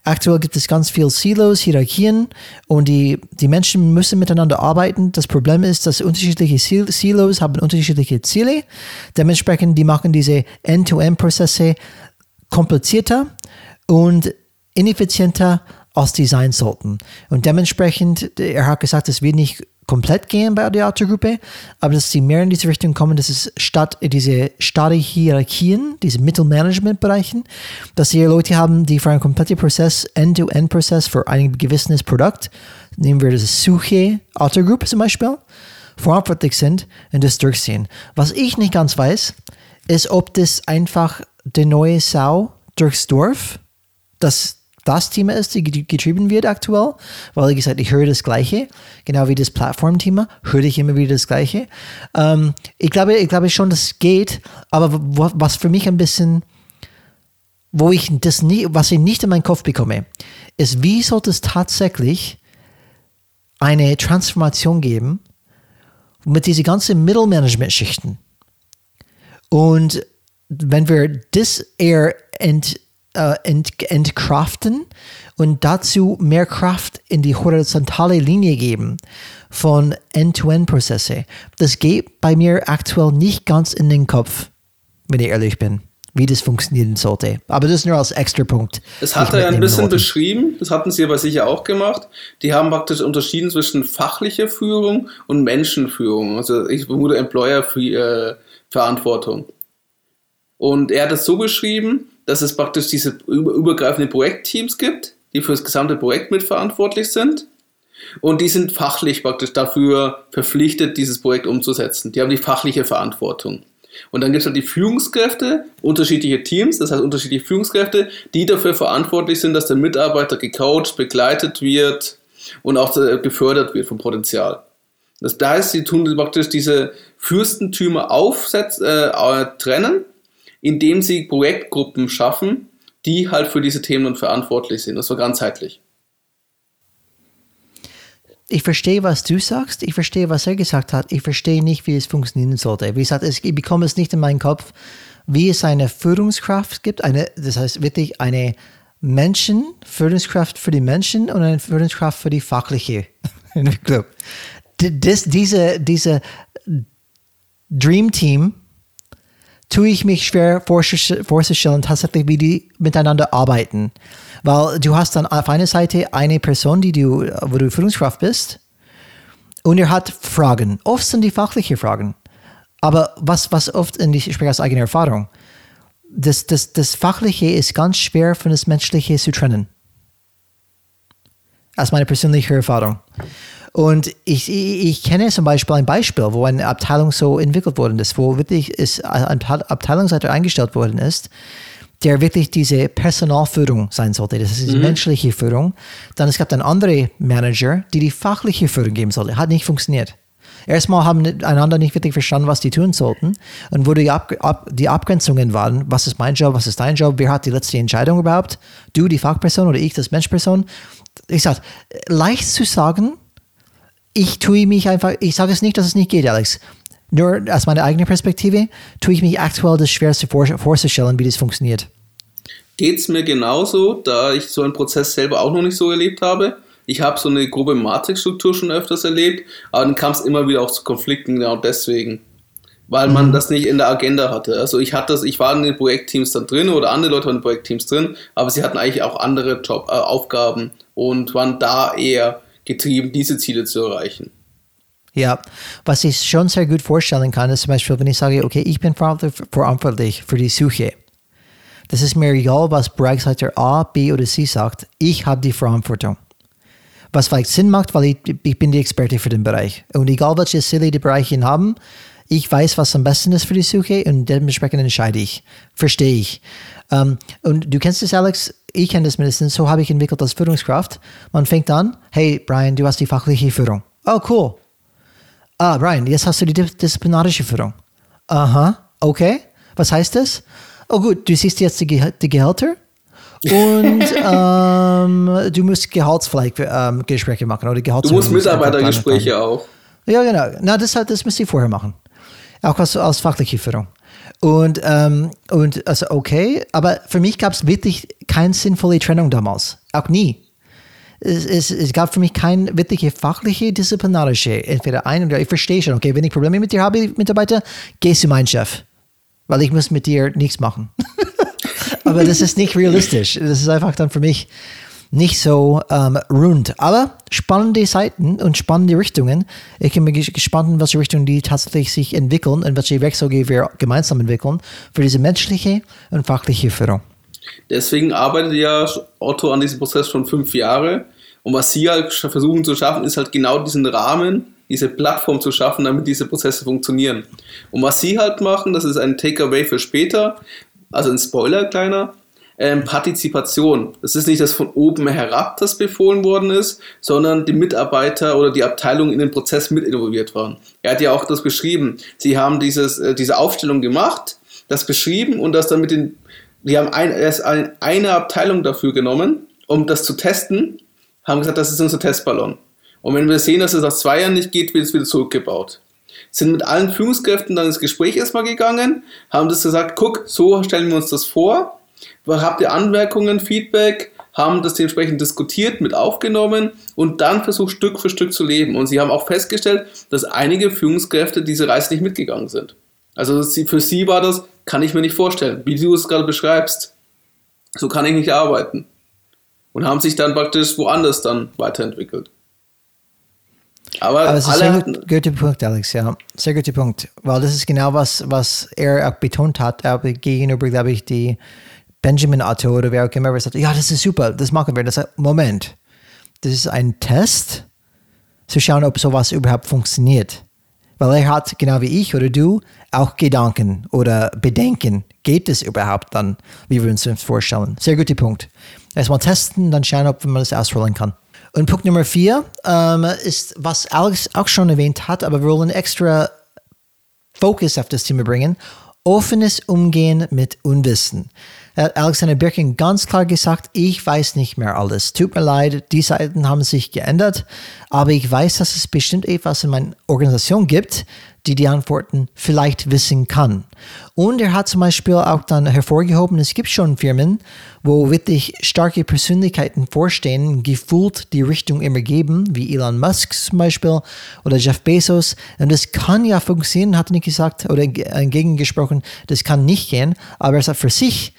aktuell gibt es ganz viele Silos, Hierarchien und die, die Menschen müssen miteinander arbeiten. Das Problem ist, dass unterschiedliche Silos haben unterschiedliche Ziele. Dementsprechend, die machen diese End-to-End-Prozesse komplizierter und ineffizienter als die sein sollten. Und dementsprechend, er hat gesagt, es wird nicht komplett gehen bei der Autogruppe, aber dass sie mehr in diese Richtung kommen, dass es statt diese starre Hierarchien, diese Mittelmanagement-Bereichen, dass sie Leute haben, die für einen kompletten Prozess, End-to-End-Prozess für ein gewisses Produkt, nehmen wir das Suche Autogruppe zum Beispiel, verantwortlich sind und das durchsehen. Was ich nicht ganz weiß, ist, ob das einfach der neue Sau durchs Dorf, das das Thema ist, die getrieben wird aktuell, weil wie gesagt, ich höre das Gleiche, genau wie das Plattformthema, höre ich immer wieder das Gleiche. Ähm, ich glaube, ich glaube schon, das geht, aber was für mich ein bisschen, wo ich das nie, was ich nicht in meinen Kopf bekomme, ist, wie sollte es tatsächlich eine Transformation geben mit diesen ganzen Mittelmanagement-Schichten? Und wenn wir das eher ent, äh, ent, entkraften und dazu mehr Kraft in die horizontale Linie geben von End-to-End-Prozesse. Das geht bei mir aktuell nicht ganz in den Kopf, wenn ich ehrlich bin wie das funktionieren sollte. Aber das ist nur als extra Punkt. Das hat er ein bisschen wollte. beschrieben, das hatten Sie aber sicher auch gemacht. Die haben praktisch unterschieden zwischen fachlicher Führung und Menschenführung. Also ich vermute Employer-Verantwortung. Und er hat es so beschrieben, dass es praktisch diese übergreifenden Projektteams gibt, die für das gesamte Projekt mitverantwortlich sind. Und die sind fachlich praktisch dafür verpflichtet, dieses Projekt umzusetzen. Die haben die fachliche Verantwortung. Und dann gibt es halt die Führungskräfte, unterschiedliche Teams, das heißt unterschiedliche Führungskräfte, die dafür verantwortlich sind, dass der Mitarbeiter gecoacht, begleitet wird und auch gefördert wird vom Potenzial. Das heißt, sie tun praktisch diese Fürstentümer aufsetzen, äh, trennen indem sie Projektgruppen schaffen, die halt für diese Themen dann verantwortlich sind. Das war ganzheitlich. Ich verstehe, was du sagst. Ich verstehe, was er gesagt hat. Ich verstehe nicht, wie es funktionieren sollte. Wie gesagt, ich bekomme es nicht in meinen Kopf, wie es eine Führungskraft gibt. Eine, das heißt wirklich eine Menschen, Führungskraft für die Menschen und eine Führungskraft für die fachliche. Das, diese, diese Dream Team tue ich mich schwer vorzustellen, tatsächlich, wie die miteinander arbeiten. Weil du hast dann auf einer Seite eine Person, die du, wo du Führungskraft bist, und er hat Fragen. Oft sind die fachliche Fragen. Aber was, was oft, und ich spreche aus eigener Erfahrung, das, das, das Fachliche ist ganz schwer von das Menschliche zu trennen. Aus meiner persönlichen Erfahrung. Und ich, ich kenne zum Beispiel ein Beispiel, wo eine Abteilung so entwickelt worden ist, wo wirklich ist ein Abteilungsleiter eingestellt worden ist, der wirklich diese Personalführung sein sollte. Das ist die mhm. menschliche Führung. Dann es gab dann andere Manager, die die fachliche Führung geben sollte. Hat nicht funktioniert. Erstmal haben einander nicht wirklich verstanden, was die tun sollten und wo die, Ab Ab die Abgrenzungen waren. Was ist mein Job, was ist dein Job, wer hat die letzte Entscheidung überhaupt? Du, die Fachperson oder ich, das Menschperson? Ich sag, leicht zu sagen, ich tue mich einfach, ich sage es nicht, dass es nicht geht, Alex. Nur aus meiner eigenen Perspektive tue ich mich aktuell das schwerste vorzustellen, wie das funktioniert. Geht es mir genauso, da ich so einen Prozess selber auch noch nicht so erlebt habe. Ich habe so eine grobe Matrixstruktur schon öfters erlebt, aber dann kam es immer wieder auch zu Konflikten, genau deswegen. Weil man mhm. das nicht in der Agenda hatte. Also ich hatte das, ich war in den Projektteams dann drin oder andere Leute waren in den Projektteams drin, aber sie hatten eigentlich auch andere Job, äh, Aufgaben und waren da eher getrieben, diese Ziele zu erreichen. Ja, was ich schon sehr gut vorstellen kann, ist zum Beispiel, wenn ich sage, okay, ich bin verantwortlich für die Suche. Das ist mir egal, was Bereichsleiter A, B oder C sagt. Ich habe die Verantwortung. Was vielleicht Sinn macht, weil ich, ich bin die Experte für den Bereich. Und egal, welche Ziele die Bereiche haben, ich weiß, was am besten ist für die Suche und dementsprechend entscheide ich. Verstehe ich. Um, ähm, und du kennst es, Alex, ich kenne das mindestens, so habe ich entwickelt als Führungskraft. Man fängt an, hey Brian, du hast die fachliche Führung. Oh, cool. Ah, Brian, jetzt hast du die disziplinarische Führung. Aha, okay. Was heißt das? Oh gut, du siehst jetzt die, Ge die Gehälter und ähm, du musst Gehaltsgespräche ähm, machen oder Gehalts Du musst Mitarbeitergespräche auch. Ja, genau. Na, das, das müsst ihr vorher machen. Auch als, als fachliche Führung. Und, ähm, und also okay, aber für mich gab es wirklich keine sinnvolle Trennung damals. Auch nie. Es, es, es, gab für mich keine wirkliche fachliche, disziplinarische. Entweder ein oder ich verstehe schon, okay, wenn ich Probleme mit dir habe, Mitarbeiter, geh zu meinem Chef. Weil ich muss mit dir nichts machen. aber das ist nicht realistisch. Das ist einfach dann für mich nicht so ähm, rund. Aber spannende Seiten und spannende Richtungen. Ich bin gespannt, in welche Richtungen die tatsächlich sich entwickeln und welche Wechsel wir gemeinsam entwickeln für diese menschliche und fachliche Führung. Deswegen arbeitet ja Otto an diesem Prozess schon fünf Jahre. Und was sie halt versuchen zu schaffen, ist halt genau diesen Rahmen, diese Plattform zu schaffen, damit diese Prozesse funktionieren. Und was sie halt machen, das ist ein Takeaway für später, also ein Spoiler kleiner, ähm, Partizipation. Das ist nicht, dass von oben herab das befohlen worden ist, sondern die Mitarbeiter oder die Abteilung in den Prozess mit involviert waren. Er hat ja auch das beschrieben. Sie haben dieses, äh, diese Aufstellung gemacht, das beschrieben und das dann mit den, die haben ein, erst ein, eine Abteilung dafür genommen, um das zu testen, haben gesagt, das ist unser Testballon. Und wenn wir sehen, dass es nach zwei Jahren nicht geht, wird es wieder zurückgebaut sind mit allen Führungskräften dann ins Gespräch erstmal gegangen, haben das gesagt, guck, so stellen wir uns das vor habt ihr Anmerkungen, Feedback, haben das dementsprechend diskutiert, mit aufgenommen und dann versucht Stück für Stück zu leben. Und sie haben auch festgestellt, dass einige Führungskräfte diese Reise nicht mitgegangen sind. Also für sie war das, kann ich mir nicht vorstellen, wie du es gerade beschreibst. So kann ich nicht arbeiten. Und haben sich dann praktisch woanders dann weiterentwickelt. Aber, Aber es ist ein sehr gut, guter Punkt, Alex, ja. Sehr guter Punkt. Weil das ist genau was, was er auch betont hat, gegenüber, glaube ich, die Benjamin Otto oder wer auch immer sagt, ja, das ist super, das machen wir. Das sagt, Moment, das ist ein Test, zu schauen, ob sowas überhaupt funktioniert. Weil er hat, genau wie ich oder du, auch Gedanken oder Bedenken. Geht es überhaupt dann, wie wir uns das vorstellen? Sehr guter Punkt. Erstmal testen, dann schauen, ob man das ausrollen kann. Und Punkt Nummer vier ähm, ist, was Alex auch schon erwähnt hat, aber wir wollen extra Fokus auf das Thema bringen. Offenes Umgehen mit Unwissen hat Alexander Birkin ganz klar gesagt, ich weiß nicht mehr alles. Tut mir leid, die Seiten haben sich geändert, aber ich weiß, dass es bestimmt etwas in meiner Organisation gibt, die die Antworten vielleicht wissen kann. Und er hat zum Beispiel auch dann hervorgehoben, es gibt schon Firmen, wo wirklich starke Persönlichkeiten vorstehen, gefühlt die Richtung immer geben, wie Elon Musk zum Beispiel oder Jeff Bezos. Und das kann ja funktionieren, hat er nicht gesagt oder entgegengesprochen, das kann nicht gehen, aber er sagt für sich,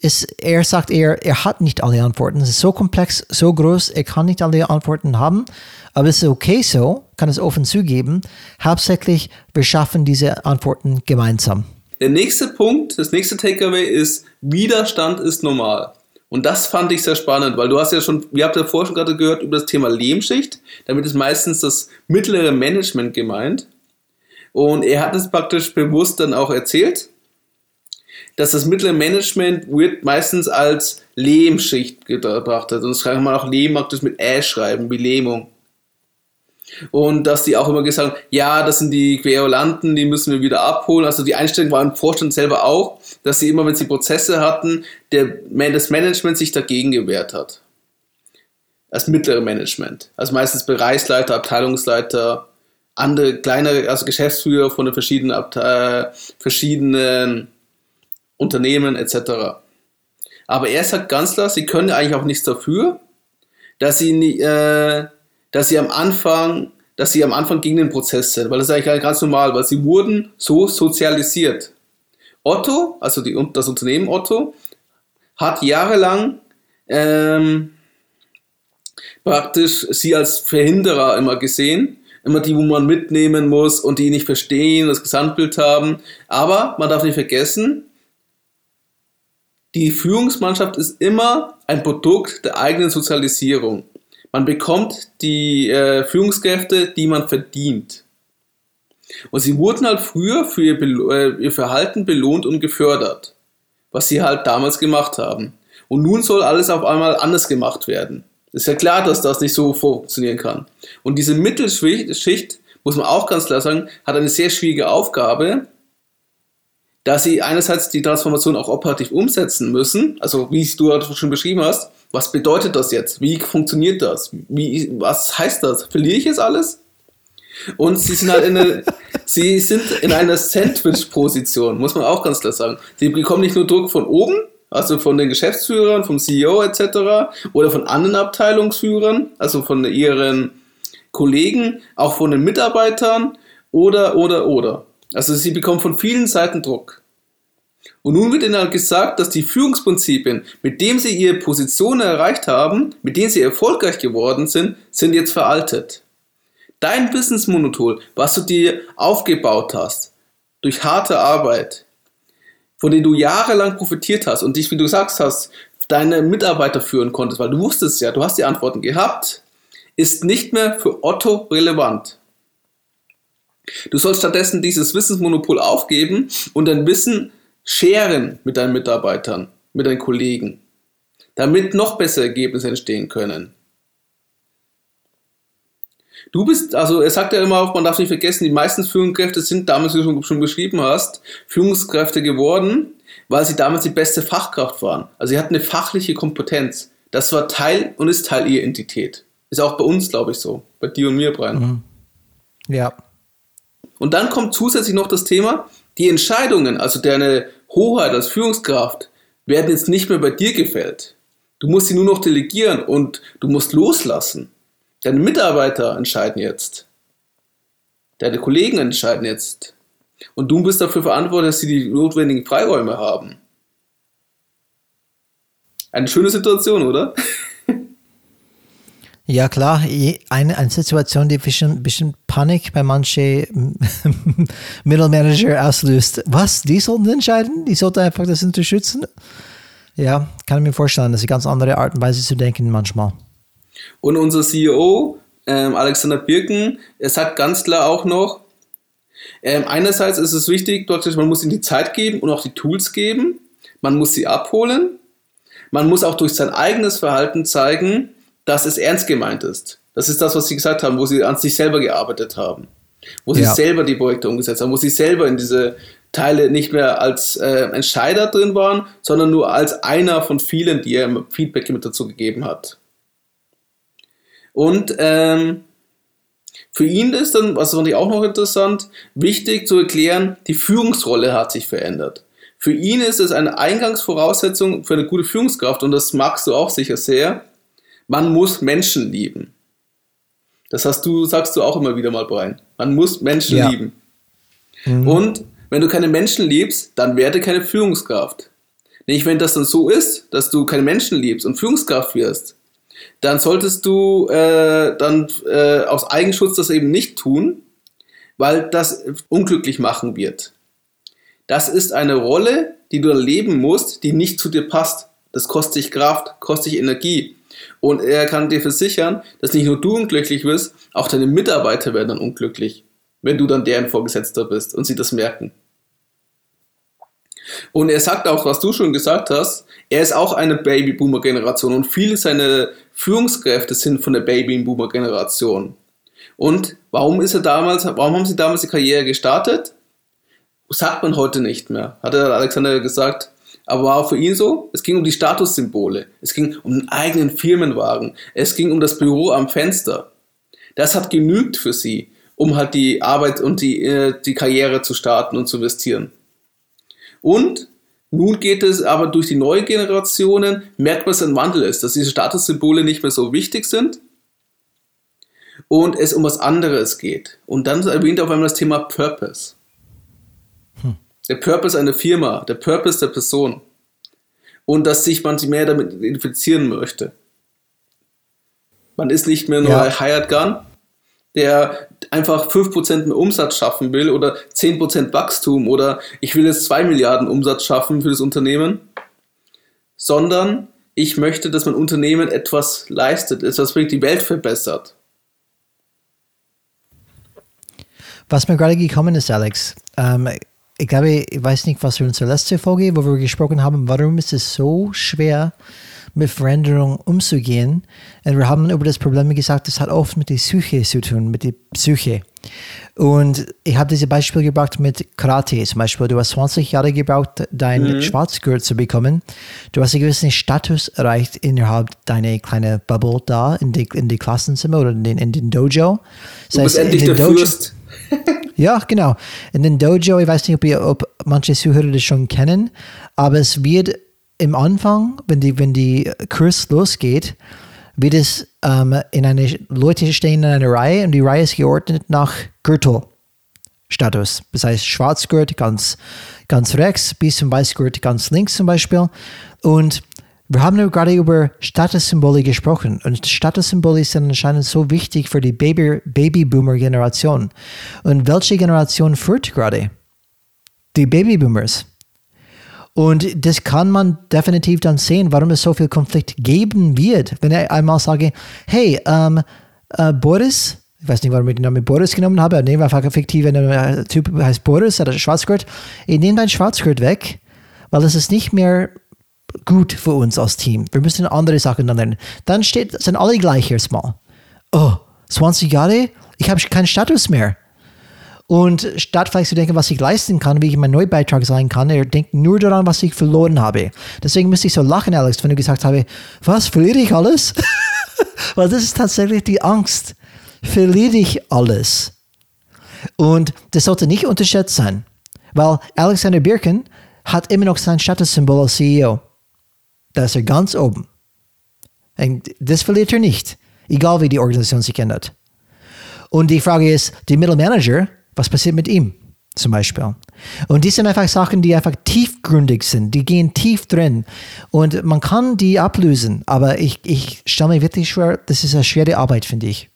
ist, er sagt, er, er hat nicht alle Antworten. Es ist so komplex, so groß, er kann nicht alle Antworten haben. Aber es ist okay so, kann es offen zugeben. Hauptsächlich, wir schaffen diese Antworten gemeinsam. Der nächste Punkt, das nächste Takeaway ist, Widerstand ist normal. Und das fand ich sehr spannend, weil du hast ja schon, wir habt ja vorher schon gerade gehört über das Thema Lehmschicht. Damit ist meistens das mittlere Management gemeint. Und er hat es praktisch bewusst dann auch erzählt dass das mittlere Management wird meistens als Lehmschicht betrachtet. Und das kann man auch Lehm praktisch mit Ä schreiben, wie Lähmung. Und dass die auch immer gesagt haben, ja, das sind die Querulanten, die müssen wir wieder abholen. Also die Einstellung war im Vorstand selber auch, dass sie immer, wenn sie Prozesse hatten, der, das Management sich dagegen gewehrt hat. Das mittlere Management. Also meistens Bereichsleiter, Abteilungsleiter, andere kleinere, also Geschäftsführer von den verschiedenen, Abte äh, verschiedenen Unternehmen etc. Aber er sagt ganz klar, sie können eigentlich auch nichts dafür, dass sie, äh, dass sie am Anfang, dass sie am Anfang gegen den Prozess sind, weil das ist eigentlich ganz normal, weil sie wurden so sozialisiert. Otto, also die, das Unternehmen Otto, hat jahrelang ähm, praktisch sie als Verhinderer immer gesehen, immer die, wo man mitnehmen muss und die nicht verstehen, das Gesamtbild haben. Aber man darf nicht vergessen, die Führungsmannschaft ist immer ein Produkt der eigenen Sozialisierung. Man bekommt die äh, Führungskräfte, die man verdient. Und sie wurden halt früher für ihr, äh, ihr Verhalten belohnt und gefördert, was sie halt damals gemacht haben. Und nun soll alles auf einmal anders gemacht werden. Ist ja klar, dass das nicht so funktionieren kann. Und diese Mittelschicht, muss man auch ganz klar sagen, hat eine sehr schwierige Aufgabe, da sie einerseits die Transformation auch operativ umsetzen müssen, also wie du schon beschrieben hast, was bedeutet das jetzt? Wie funktioniert das? Wie, was heißt das? Verliere ich jetzt alles? Und sie sind halt in eine, sie sind in einer Sandwich-Position, muss man auch ganz klar sagen. Sie bekommen nicht nur Druck von oben, also von den Geschäftsführern, vom CEO etc. oder von anderen Abteilungsführern, also von ihren Kollegen, auch von den Mitarbeitern oder, oder, oder. Also sie bekommen von vielen Seiten Druck. Und nun wird ihnen halt gesagt, dass die Führungsprinzipien, mit denen sie ihre Position erreicht haben, mit denen sie erfolgreich geworden sind, sind jetzt veraltet. Dein Business-Monopol, was du dir aufgebaut hast, durch harte Arbeit, von denen du jahrelang profitiert hast und dich, wie du sagst hast, deine Mitarbeiter führen konntest, weil du wusstest ja, du hast die Antworten gehabt, ist nicht mehr für Otto relevant. Du sollst stattdessen dieses Wissensmonopol aufgeben und dein Wissen scheren mit deinen Mitarbeitern, mit deinen Kollegen, damit noch bessere Ergebnisse entstehen können. Du bist, also er sagt ja immer auch, man darf nicht vergessen, die meisten Führungskräfte sind damals, wie du schon, beschrieben hast, Führungskräfte geworden, weil sie damals die beste Fachkraft waren. Also sie hatten eine fachliche Kompetenz. Das war Teil und ist Teil ihrer Identität. Ist auch bei uns, glaube ich, so. Bei dir und mir, Brian. Mhm. Ja. Und dann kommt zusätzlich noch das Thema, die Entscheidungen, also deine Hoheit als Führungskraft, werden jetzt nicht mehr bei dir gefällt. Du musst sie nur noch delegieren und du musst loslassen. Deine Mitarbeiter entscheiden jetzt. Deine Kollegen entscheiden jetzt. Und du bist dafür verantwortlich, dass sie die notwendigen Freiräume haben. Eine schöne Situation, oder? Ja, klar. Eine, eine Situation, die ein bisschen, bisschen Panik bei manchen Mittelmanager auslöst. Was? Die sollten entscheiden? Die sollten einfach das unterstützen? Ja, kann ich mir vorstellen. Das ist eine ganz andere Art und Weise zu denken manchmal. Und unser CEO, ähm, Alexander Birken, er sagt ganz klar auch noch, ähm, einerseits ist es wichtig, man muss ihnen die Zeit geben und auch die Tools geben. Man muss sie abholen. Man muss auch durch sein eigenes Verhalten zeigen, dass es ernst gemeint ist. Das ist das, was Sie gesagt haben, wo Sie an sich selber gearbeitet haben. Wo Sie ja. selber die Projekte umgesetzt haben, wo Sie selber in diese Teile nicht mehr als äh, Entscheider drin waren, sondern nur als einer von vielen, die er Feedback mit dazu gegeben hat. Und ähm, für ihn ist dann, was fand ich auch noch interessant, wichtig zu erklären, die Führungsrolle hat sich verändert. Für ihn ist es eine Eingangsvoraussetzung für eine gute Führungskraft und das magst du auch sicher sehr, man muss Menschen lieben. Das hast du, sagst du auch immer wieder mal, Brian. Man muss Menschen ja. lieben. Mhm. Und wenn du keine Menschen liebst, dann werde keine Führungskraft. Nämlich, wenn das dann so ist, dass du keine Menschen liebst und Führungskraft wirst, dann solltest du äh, dann äh, aus Eigenschutz das eben nicht tun, weil das unglücklich machen wird. Das ist eine Rolle, die du erleben musst, die nicht zu dir passt. Das kostet dich Kraft, kostet dich Energie. Und er kann dir versichern, dass nicht nur du unglücklich wirst, auch deine Mitarbeiter werden dann unglücklich, wenn du dann deren Vorgesetzter bist und sie das merken. Und er sagt auch, was du schon gesagt hast, er ist auch eine Babyboomer-Generation und viele seiner Führungskräfte sind von der Babyboomer-Generation. Und warum ist er damals, warum haben sie damals die Karriere gestartet? Sagt man heute nicht mehr, hat der Alexander gesagt. Aber war auch für ihn so, es ging um die Statussymbole, es ging um den eigenen Firmenwagen, es ging um das Büro am Fenster. Das hat genügt für sie, um halt die Arbeit und die, äh, die Karriere zu starten und zu investieren. Und nun geht es aber durch die neuen Generationen, merkt man, dass ein Wandel ist, dass diese Statussymbole nicht mehr so wichtig sind und es um was anderes geht. Und dann erwähnt er auf einmal das Thema Purpose. Der Purpose einer Firma, der Purpose der Person. Und dass sich man mehr damit identifizieren möchte. Man ist nicht mehr nur ja. ein Hired Gun, der einfach 5% mehr Umsatz schaffen will oder 10% Wachstum oder ich will jetzt 2 Milliarden Umsatz schaffen für das Unternehmen, sondern ich möchte, dass mein Unternehmen etwas leistet, etwas wirklich die Welt verbessert. Was mir gerade gekommen ist, Alex, ähm, ich glaube, ich weiß nicht, was für unsere letzte Folge, wo wir gesprochen haben, warum ist es so schwer, mit Veränderung umzugehen. Und wir haben über das Problem gesagt, das hat oft mit der Psyche zu tun, mit der Psyche. Und ich habe dieses Beispiel gebracht mit Karate zum Beispiel. Du hast 20 Jahre gebraucht, dein mhm. Schwarzgurt zu bekommen. Du hast einen gewissen Status erreicht innerhalb deiner kleinen Bubble da, in die, in die Klassenzimmer oder in den, in den Dojo. Das du bist heißt, endlich der Dojo, Fürst. ja, genau. In den Dojo, ich weiß nicht, ob, ihr, ob manche Zuhörer das schon kennen, aber es wird im Anfang, wenn die, wenn die Kurs losgeht, wird es ähm, in eine, Leute stehen in einer Reihe und die Reihe ist geordnet nach Gürtelstatus. Das heißt Schwarzgurt ganz, ganz rechts bis zum Weißgurt ganz links zum Beispiel. Und wir haben ja gerade über Statussymbole gesprochen und Statussymbole sind anscheinend so wichtig für die Baby, Babyboomer-Generation. Und welche Generation führt gerade? Die Babyboomers. Und das kann man definitiv dann sehen, warum es so viel Konflikt geben wird. Wenn ich einmal sage, hey, ähm, äh, Boris, ich weiß nicht, warum ich den Namen Boris genommen habe, nehmen wir einfach ein fiktiver äh, Typ heißt Boris, oder Schwarzgurt. Ich nehme dein Schwarzgurt weg, weil es ist nicht mehr gut für uns als Team. Wir müssen andere Sachen dann lernen. Dann steht, sind alle gleich erstmal. Oh, 20 Jahre? Ich habe keinen Status mehr. Und statt vielleicht zu denken, was ich leisten kann, wie ich mein Neubeitrag sein kann, er denkt nur daran, was ich verloren habe. Deswegen müsste ich so lachen, Alex, wenn du gesagt habe, was, verliere ich alles? Weil das ist tatsächlich die Angst. Verliere ich alles? Und das sollte nicht unterschätzt sein. Weil Alexander Birken hat immer noch sein Statussymbol als CEO. Da ist er ganz oben. Und das verliert er nicht. Egal wie die Organisation sich ändert. Und die Frage ist, die Middle Manager, was passiert mit ihm zum Beispiel? Und die sind einfach Sachen, die einfach tiefgründig sind, die gehen tief drin. Und man kann die ablösen, aber ich, ich stelle mir wirklich schwer, das ist eine schwere Arbeit, finde ich.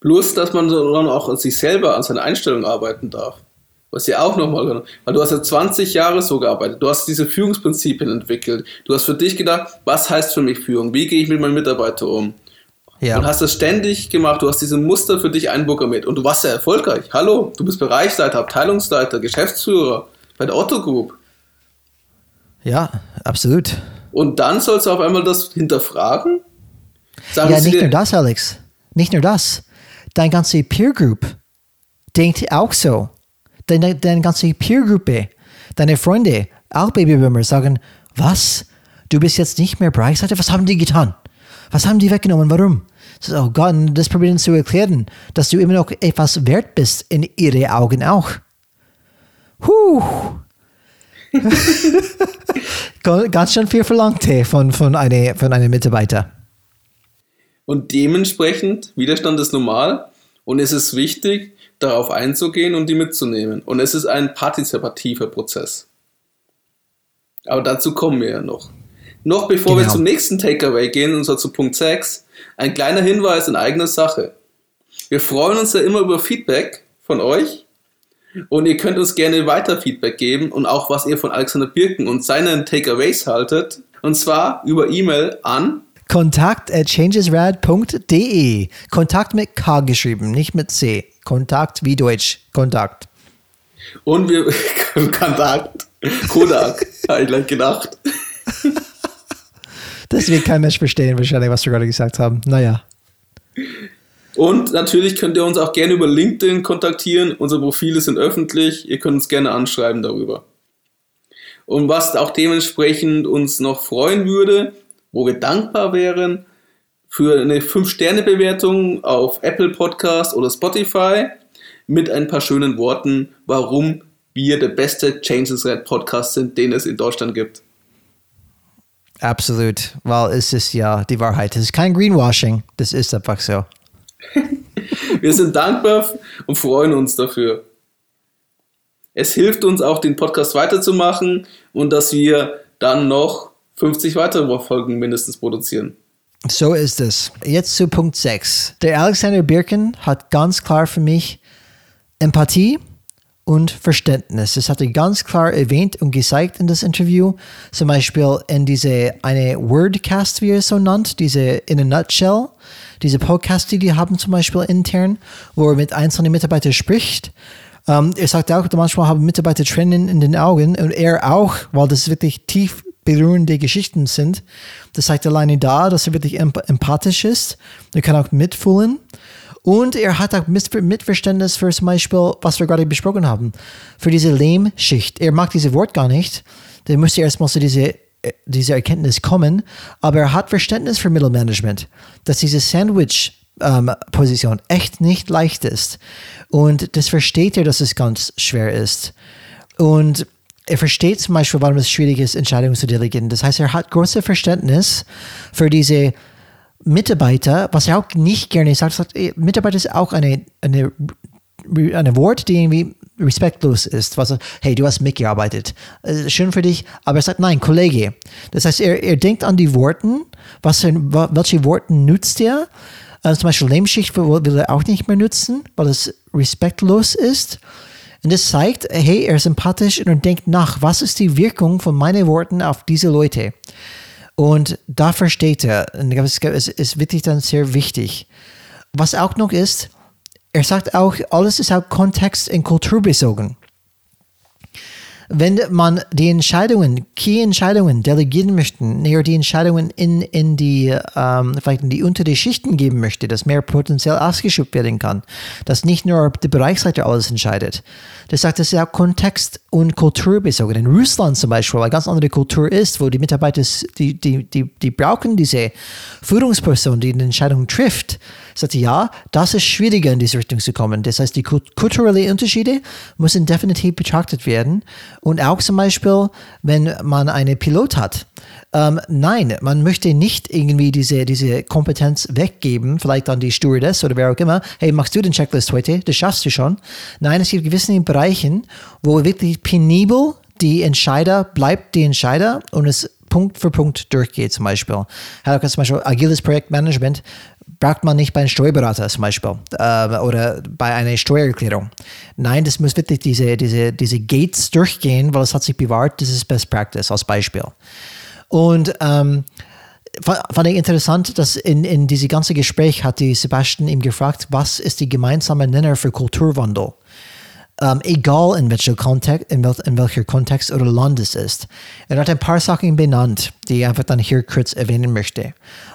Bloß, dass man dann auch an sich selber, an seiner Einstellung arbeiten darf. Was ja auch nochmal, weil du hast ja 20 Jahre so gearbeitet, du hast diese Führungsprinzipien entwickelt, du hast für dich gedacht, was heißt für mich Führung, wie gehe ich mit meinen Mitarbeitern um? Ja. Und hast das ständig gemacht. Du hast diese Muster für dich einprogrammiert. Und du warst ja erfolgreich. Hallo, du bist Bereichsleiter, Abteilungsleiter, Geschäftsführer bei der Otto Group. Ja, absolut. Und dann sollst du auf einmal das hinterfragen? Sagen ja, nicht nur das, Alex. Nicht nur das. Dein ganze Peer Group denkt auch so. Deine, deine ganze Peer Gruppe, deine Freunde, auch Babyboomer, sagen, was? Du bist jetzt nicht mehr Bereichsleiter? Was haben die getan? Was haben die weggenommen? Warum? oh Gott, das probieren zu erklären, dass du immer noch etwas wert bist in ihre Augen auch. Huh. Ganz schön viel verlangt von, von, eine, von einem Mitarbeiter. Und dementsprechend, Widerstand ist normal und es ist wichtig, darauf einzugehen und die mitzunehmen. Und es ist ein partizipativer Prozess. Aber dazu kommen wir ja noch. Noch bevor genau. wir zum nächsten Takeaway gehen, und zwar zu Punkt 6, ein kleiner Hinweis in eigener Sache. Wir freuen uns ja immer über Feedback von euch und ihr könnt uns gerne weiter Feedback geben und auch was ihr von Alexander Birken und seinen Takeaways haltet. Und zwar über E-Mail an kontakt at changesrad.de. Kontakt mit K geschrieben, nicht mit C. Kontakt wie Deutsch. Kontakt. Und wir Kontakt. Kodak, habe ich gleich gedacht. Das wird kein Mensch verstehen, wahrscheinlich, was wir gerade gesagt haben. Naja. Und natürlich könnt ihr uns auch gerne über LinkedIn kontaktieren. Unsere Profile sind öffentlich. Ihr könnt uns gerne anschreiben darüber. Und was auch dementsprechend uns noch freuen würde, wo wir dankbar wären, für eine 5-Sterne-Bewertung auf Apple Podcast oder Spotify mit ein paar schönen Worten, warum wir der beste Changes Red Podcast sind, den es in Deutschland gibt. Absolut, weil es ist ja die Wahrheit. Es ist kein Greenwashing, das ist einfach so. wir sind dankbar und freuen uns dafür. Es hilft uns auch, den Podcast weiterzumachen und dass wir dann noch 50 weitere Folgen mindestens produzieren. So ist es. Jetzt zu Punkt 6. Der Alexander Birken hat ganz klar für mich Empathie und Verständnis. Das hat er ganz klar erwähnt und gezeigt in das Interview. Zum Beispiel in diese eine Wordcast, wie er es so nannt, diese in a nutshell, diese Podcast, die die haben zum Beispiel intern, wo er mit einzelnen Mitarbeitern spricht. Um, ähm, er sagt auch, manchmal haben Mitarbeiter Tränen in den Augen und er auch, weil das wirklich tief berührende Geschichten sind. Das zeigt alleine da, dass er wirklich empathisch ist. Er kann auch mitfühlen. Und er hat auch Mitverständnis für zum Beispiel, was wir gerade besprochen haben, für diese Lehmschicht. Er mag dieses Wort gar nicht. Da müsste erstmal zu diese, äh, diese Erkenntnis kommen. Aber er hat Verständnis für Mittelmanagement, dass diese Sandwich ähm, Position echt nicht leicht ist. Und das versteht er, dass es ganz schwer ist. Und er versteht zum Beispiel, warum es schwierig ist, Entscheidungen zu delegieren. Das heißt, er hat großes Verständnis für diese Mitarbeiter, was er auch nicht gerne sagt. sagt Mitarbeiter ist auch eine, eine, eine Wort, die irgendwie respektlos ist. Was, hey, du hast mitgearbeitet. Schön für dich. Aber er sagt, nein, Kollege. Das heißt, er, er denkt an die Worte. Was, welche Worte nutzt er? Also zum Beispiel Lehmschicht will er auch nicht mehr nutzen, weil es respektlos ist. Und das zeigt, hey, er ist sympathisch und denkt nach, was ist die Wirkung von meinen Worten auf diese Leute? Und da versteht er, und es ist wirklich dann sehr wichtig. Was auch noch ist, er sagt auch, alles ist auch kontext- und kulturbezogen wenn man die Entscheidungen, Key-Entscheidungen delegieren möchte, näher die Entscheidungen in, in die, ähm, vielleicht in die untere Schichten geben möchte, dass mehr potenziell ausgeschöpft werden kann, dass nicht nur der Bereichsleiter alles entscheidet. Das sagt, das ist ja Kontext- und Kulturbezogen. In Russland zum Beispiel, weil ganz andere Kultur ist, wo die Mitarbeiter, die, die, die, die brauchen diese Führungsperson, die eine Entscheidung trifft, sagte, ja, das ist schwieriger in diese Richtung zu kommen. Das heißt, die kulturellen Unterschiede müssen definitiv betrachtet werden. Und auch zum Beispiel, wenn man einen Pilot hat. Ähm, nein, man möchte nicht irgendwie diese, diese Kompetenz weggeben, vielleicht an die Stewardess oder wer auch immer. Hey, machst du den Checklist heute? Das schaffst du schon. Nein, es gibt gewisse Bereichen, wo wirklich penibel die Entscheider bleibt die Entscheider und es Punkt für Punkt durchgeht zum Beispiel. Zum Beispiel agiles Projektmanagement braucht man nicht bei einem Steuerberater zum Beispiel äh, oder bei einer Steuererklärung. Nein, das muss wirklich diese, diese, diese Gates durchgehen, weil es hat sich bewahrt, das ist Best Practice als Beispiel. Und ähm, fand ich interessant, dass in, in diesem ganzen Gespräch hat die Sebastian ihm gefragt, was ist die gemeinsame Nenner für Kulturwandel? Um, egal in welcher in, wel, in, welcher Kontext oder Land es ist. Er hat ein paar Sachen benannt, die ich einfach dann hier kurz erwähnen möchte.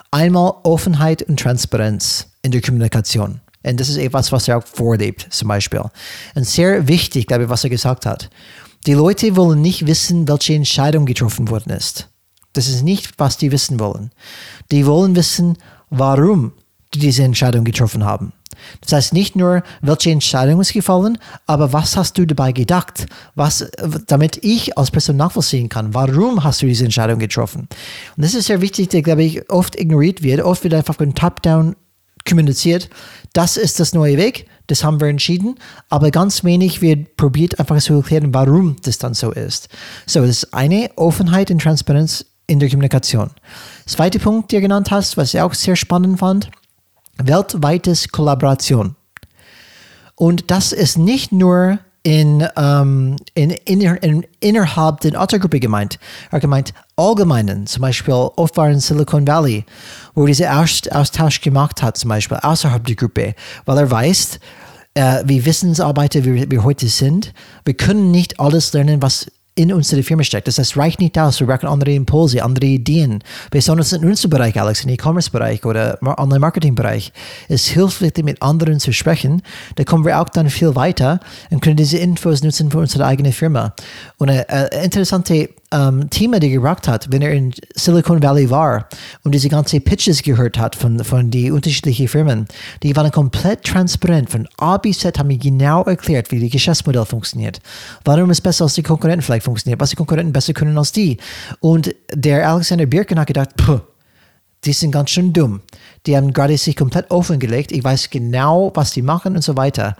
Einmal Offenheit und Transparenz in der Kommunikation. Und das ist etwas, was er auch vorlebt, zum Beispiel. Und sehr wichtig, glaube ich, was er gesagt hat. Die Leute wollen nicht wissen, welche Entscheidung getroffen worden ist. Das ist nicht, was die wissen wollen. Die wollen wissen, warum die diese Entscheidung getroffen haben. Das heißt nicht nur, welche Entscheidung ist gefallen, aber was hast du dabei gedacht? Was, damit ich als Person nachvollziehen kann, warum hast du diese Entscheidung getroffen? Und das ist sehr wichtig, der, glaube ich, oft ignoriert wird. Oft wird einfach ein Top-Down kommuniziert. Das ist das neue Weg, das haben wir entschieden, aber ganz wenig wird probiert, einfach zu erklären, warum das dann so ist. So, das ist eine Offenheit und Transparenz in der Kommunikation. Zweiter Punkt, den du genannt hast, was ich auch sehr spannend fand, weltweites Kollaboration. Und das ist nicht nur in, ähm, in, in, in, innerhalb der Ottergruppe gemeint. Er gemeint allgemeinen, zum Beispiel oft war in Silicon Valley, wo er diesen Austausch gemacht hat, zum Beispiel außerhalb der Gruppe, weil er weiß, äh, wie Wissensarbeiter wir, wir heute sind, wir können nicht alles lernen, was in unsere Firma steckt. Das heißt, reicht nicht aus. Wir brauchen andere Impulse, andere Ideen. Besonders in unserem Bereich, Alex, im E-Commerce-Bereich oder Online-Marketing-Bereich. Es hilft wirklich, mit anderen zu sprechen. Da kommen wir auch dann viel weiter und können diese Infos nutzen für unsere eigene Firma. Und eine, eine interessante ähm, Thema, die gebracht hat, wenn er in Silicon Valley war und diese ganzen Pitches gehört hat von, von den unterschiedlichen Firmen, die waren komplett transparent. Von A bis Z haben die genau erklärt, wie das Geschäftsmodell funktioniert. Warum es besser als die Konkurrenten vielleicht funktioniert, was die Konkurrenten besser können als die. Und der Alexander Birken hat gedacht, Puh, die sind ganz schön dumm. Die haben gerade sich komplett offengelegt. Ich weiß genau, was die machen und so weiter.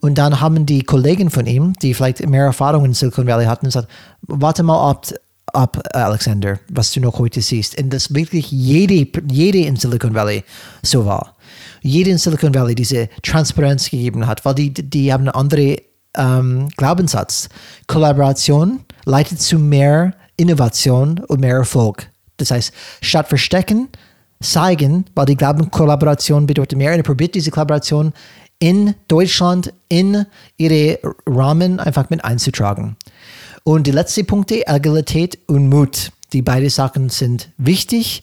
Und dann haben die Kollegen von ihm, die vielleicht mehr Erfahrung in Silicon Valley hatten, gesagt, warte mal ab, ab Alexander, was du noch heute siehst. Und das wirklich jede, jede in Silicon Valley so war. Jede in Silicon Valley diese Transparenz gegeben hat, weil die, die haben eine andere ähm, Glaubenssatz. Kollaboration leitet zu mehr Innovation und mehr Erfolg. Das heißt, statt verstecken, zeigen, weil die glauben, Kollaboration bedeutet mehr. Und er probiert diese Kollaboration in Deutschland in ihre Rahmen einfach mit einzutragen. Und die letzten Punkte, Agilität und Mut. Die beiden Sachen sind wichtig.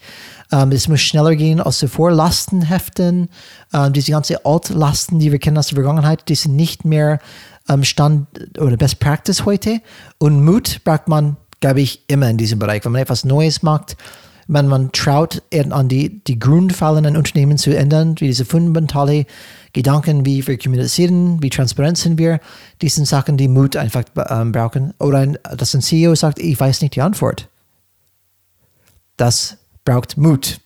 Ähm, es muss schneller gehen als zuvor. Lastenheften, ähm, diese ganzen Altlasten, die wir kennen aus der Vergangenheit, die sind nicht mehr ähm, Stand oder Best Practice heute. Und Mut braucht man, glaube ich, immer in diesem Bereich. Wenn man etwas Neues macht, wenn man traut, an die, die Grundfallen in Unternehmen zu ändern, wie diese fundamentale Gedanken, wie wir kommunizieren, wie transparent sind wir, die sind Sachen, die Mut einfach ähm, brauchen. Oder ein, dass ein CEO sagt, ich weiß nicht die Antwort. Das braucht Mut.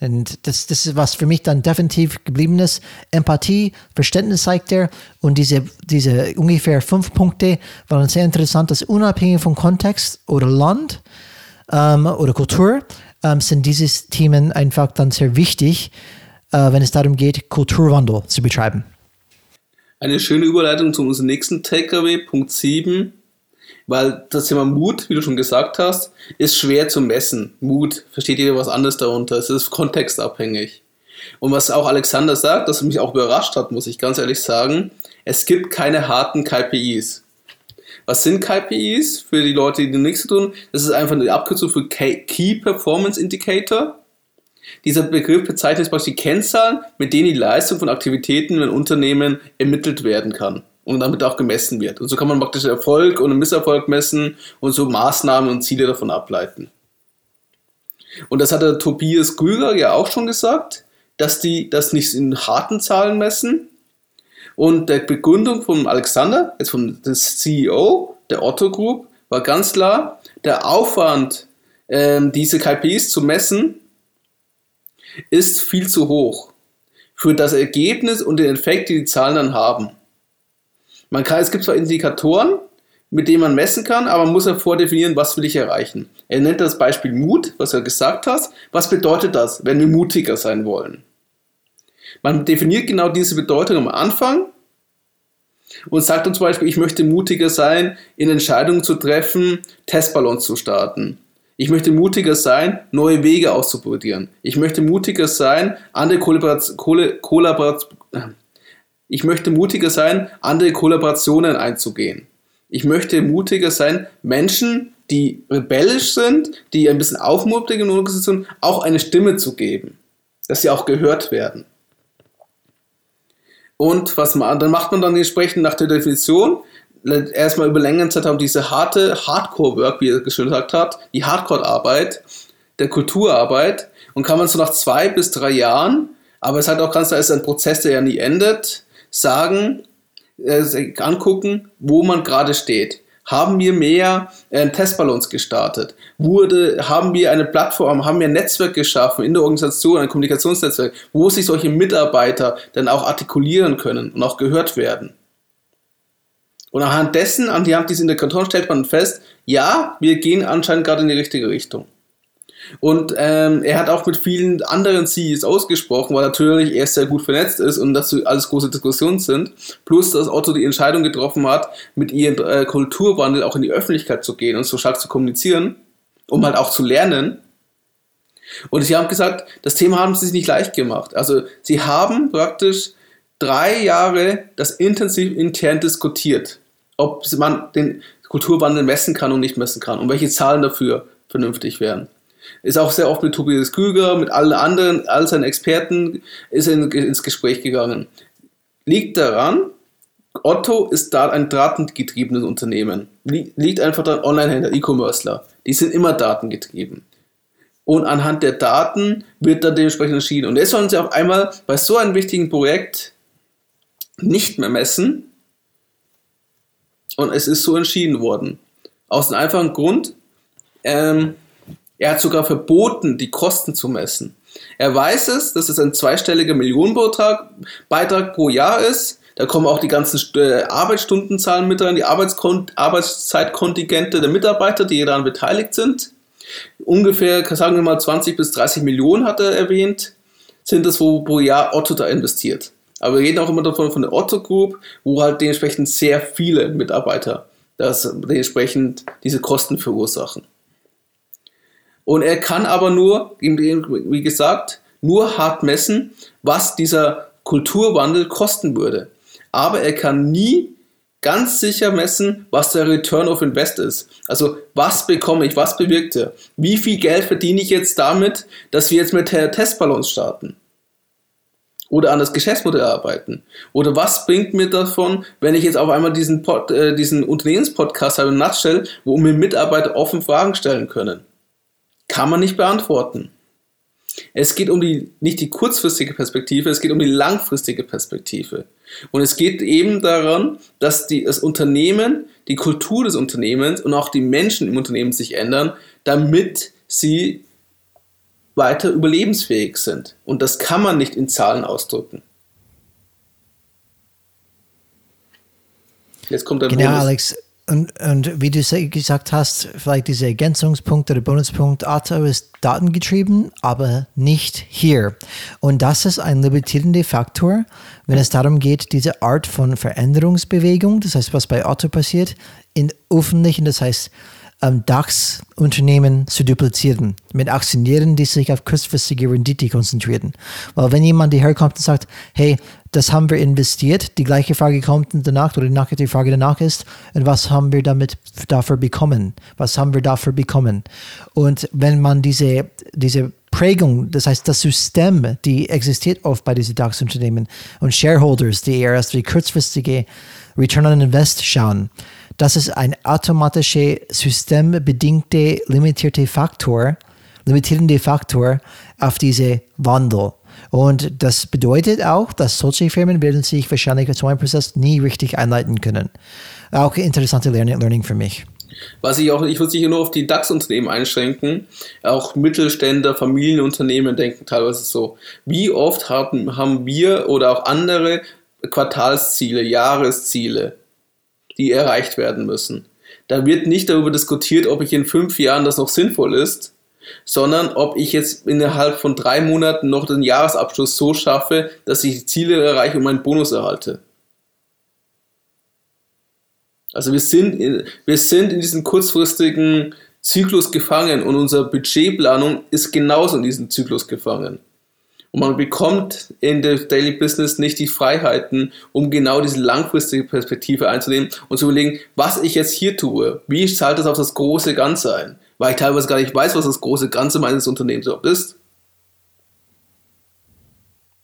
Und das, das ist, was für mich dann definitiv geblieben ist. Empathie, Verständnis zeigt er. Und diese, diese ungefähr fünf Punkte waren sehr interessant, dass unabhängig vom Kontext oder Land ähm, oder Kultur ähm, sind diese Themen einfach dann sehr wichtig, äh, wenn es darum geht, Kulturwandel zu betreiben. Eine schöne Überleitung zu unserem nächsten Takeaway, Punkt 7. Weil das Thema Mut, wie du schon gesagt hast, ist schwer zu messen. Mut, versteht jeder was anderes darunter. Es ist kontextabhängig. Und was auch Alexander sagt, das mich auch überrascht hat, muss ich ganz ehrlich sagen, es gibt keine harten KPIs. Was sind KPIs für die Leute, die nichts tun? Das ist einfach eine Abkürzung für Key Performance Indicator. Dieser Begriff bezeichnet praktisch die Kennzahlen, mit denen die Leistung von Aktivitäten in Unternehmen ermittelt werden kann und damit auch gemessen wird. Und so kann man praktisch Erfolg und Misserfolg messen und so Maßnahmen und Ziele davon ableiten. Und das hat der Tobias Grüger ja auch schon gesagt, dass die das nicht in harten Zahlen messen. Und der Begründung von Alexander, jetzt vom CEO der Otto Group, war ganz klar, der Aufwand, ähm, diese KPIs zu messen, ist viel zu hoch für das Ergebnis und den Effekt, die die Zahlen dann haben. Man kann, es gibt zwar Indikatoren, mit denen man messen kann, aber man muss ja vordefinieren, was will ich erreichen. Er nennt das Beispiel Mut, was er gesagt hast. Was bedeutet das, wenn wir mutiger sein wollen? Man definiert genau diese Bedeutung am Anfang und sagt dann zum Beispiel, ich möchte mutiger sein, in Entscheidungen zu treffen, Testballons zu starten. Ich möchte mutiger sein, neue Wege auszuprobieren. Ich möchte mutiger sein, andere Kollaborationen, Kollaboration, ich möchte mutiger sein, andere Kollaborationen einzugehen. Ich möchte mutiger sein, Menschen, die rebellisch sind, die ein bisschen in der Organisation, auch eine Stimme zu geben, dass sie auch gehört werden. Und was man, dann macht man dann entsprechend nach der Definition erstmal über längere Zeit haben diese harte Hardcore-Work, wie er gesagt hat, die Hardcore-Arbeit, der Kulturarbeit und kann man so nach zwei bis drei Jahren, aber es hat auch ganz klar, ist ein Prozess, der ja nie endet, sagen, äh, angucken, wo man gerade steht. Haben wir mehr äh, Testballons gestartet? Wurde, haben wir eine Plattform, haben wir ein Netzwerk geschaffen in der Organisation, ein Kommunikationsnetzwerk, wo sich solche Mitarbeiter dann auch artikulieren können und auch gehört werden? Und anhand dessen, an die Hand dieser Indikatoren stellt man fest, ja, wir gehen anscheinend gerade in die richtige Richtung. Und ähm, er hat auch mit vielen anderen CEOs ausgesprochen, weil natürlich er sehr gut vernetzt ist und dazu alles große Diskussionen sind. Plus, dass Otto die Entscheidung getroffen hat, mit ihrem äh, Kulturwandel auch in die Öffentlichkeit zu gehen und so stark zu kommunizieren, um halt auch zu lernen. Und sie haben gesagt, das Thema haben sie sich nicht leicht gemacht. Also sie haben praktisch drei Jahre das intensiv intern diskutiert ob man den Kulturwandel messen kann und nicht messen kann und welche Zahlen dafür vernünftig wären. Ist auch sehr oft mit Tobias Krüger, mit allen anderen, all seinen Experten, ist in, ins Gespräch gegangen. Liegt daran, Otto ist da ein datengetriebenes Unternehmen. Liegt einfach daran, Online-Händler, E-Commercer, die sind immer datengetrieben. Und anhand der Daten wird dann dementsprechend entschieden. Und jetzt sollen sie auf einmal bei so einem wichtigen Projekt nicht mehr messen. Und es ist so entschieden worden. Aus dem einfachen Grund, ähm, er hat sogar verboten, die Kosten zu messen. Er weiß es, dass es ein zweistelliger Millionenbeitrag Beitrag pro Jahr ist. Da kommen auch die ganzen äh, Arbeitsstundenzahlen mit rein, die Arbeitszeitkontingente der Mitarbeiter, die daran beteiligt sind. Ungefähr, sagen wir mal, 20 bis 30 Millionen hat er erwähnt, sind es, wo pro Jahr Otto da investiert. Aber wir reden auch immer davon von der Otto Group, wo halt dementsprechend sehr viele Mitarbeiter das dementsprechend diese Kosten verursachen. Und er kann aber nur, wie gesagt, nur hart messen, was dieser Kulturwandel kosten würde. Aber er kann nie ganz sicher messen, was der Return of Invest ist. Also was bekomme ich, was bewirkt er? Wie viel Geld verdiene ich jetzt damit, dass wir jetzt mit Testballons starten? Oder an das Geschäftsmodell arbeiten? Oder was bringt mir davon, wenn ich jetzt auf einmal diesen, Pod, äh, diesen Unternehmenspodcast habe, im Nutshell, wo mir Mitarbeiter offen Fragen stellen können? Kann man nicht beantworten. Es geht um die, nicht die kurzfristige Perspektive, es geht um die langfristige Perspektive. Und es geht eben daran, dass die, das Unternehmen, die Kultur des Unternehmens und auch die Menschen im Unternehmen sich ändern, damit sie weiter überlebensfähig sind. Und das kann man nicht in Zahlen ausdrücken. Jetzt kommt der Genau, Bonus. Alex. Und, und wie du gesagt hast, vielleicht dieser Ergänzungspunkt oder Bonuspunkt, Otto ist datengetrieben, aber nicht hier. Und das ist ein limitierender Faktor, wenn es darum geht, diese Art von Veränderungsbewegung, das heißt, was bei Otto passiert, in öffentlichen, das heißt, DAX-Unternehmen zu duplizieren, mit Aktionären, die sich auf kurzfristige Rendite konzentrieren. Weil wenn jemand herkommt und sagt, hey, das haben wir investiert, die gleiche Frage kommt danach oder die Frage danach ist, und was haben wir damit dafür bekommen? Was haben wir dafür bekommen? Und wenn man diese, diese Prägung, das heißt das System, die existiert oft bei diesen DAX-Unternehmen und Shareholders, die eher erst die kurzfristige Return on Invest schauen, das ist ein automatischer systembedingter limitierter Faktor, limitierende Faktor auf diese Wandel. Und das bedeutet auch, dass solche Firmen werden sich wahrscheinlich zu einem Prozess nie richtig einleiten können. Auch interessante Learning, Learning für mich. Was ich auch, ich würde sich hier nur auf die DAX-Unternehmen einschränken. Auch Mittelständler, Familienunternehmen denken teilweise so. Wie oft haben, haben wir oder auch andere Quartalsziele, Jahresziele? Die erreicht werden müssen. Da wird nicht darüber diskutiert, ob ich in fünf Jahren das noch sinnvoll ist, sondern ob ich jetzt innerhalb von drei Monaten noch den Jahresabschluss so schaffe, dass ich die Ziele erreiche und meinen Bonus erhalte. Also wir sind, in, wir sind in diesem kurzfristigen Zyklus gefangen und unsere Budgetplanung ist genauso in diesem Zyklus gefangen. Und man bekommt in der Daily Business nicht die Freiheiten, um genau diese langfristige Perspektive einzunehmen und zu überlegen, was ich jetzt hier tue. Wie zahlt das auf das große Ganze ein? Weil ich teilweise gar nicht weiß, was das große Ganze meines Unternehmens überhaupt ist.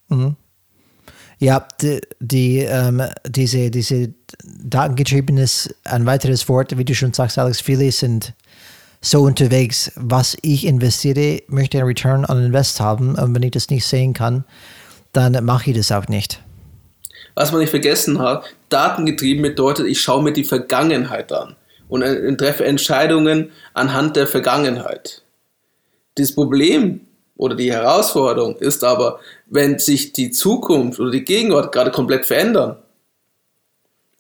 Mhm. Ja, die, die ähm, diese, diese datengetriebenes, ein weiteres Wort, wie du schon sagst, Alex, viele sind so unterwegs, was ich investiere, möchte einen Return on Invest haben. Und wenn ich das nicht sehen kann, dann mache ich das auch nicht. Was man nicht vergessen hat, datengetrieben bedeutet, ich schaue mir die Vergangenheit an und treffe Entscheidungen anhand der Vergangenheit. Das Problem oder die Herausforderung ist aber, wenn sich die Zukunft oder die Gegenwart gerade komplett verändern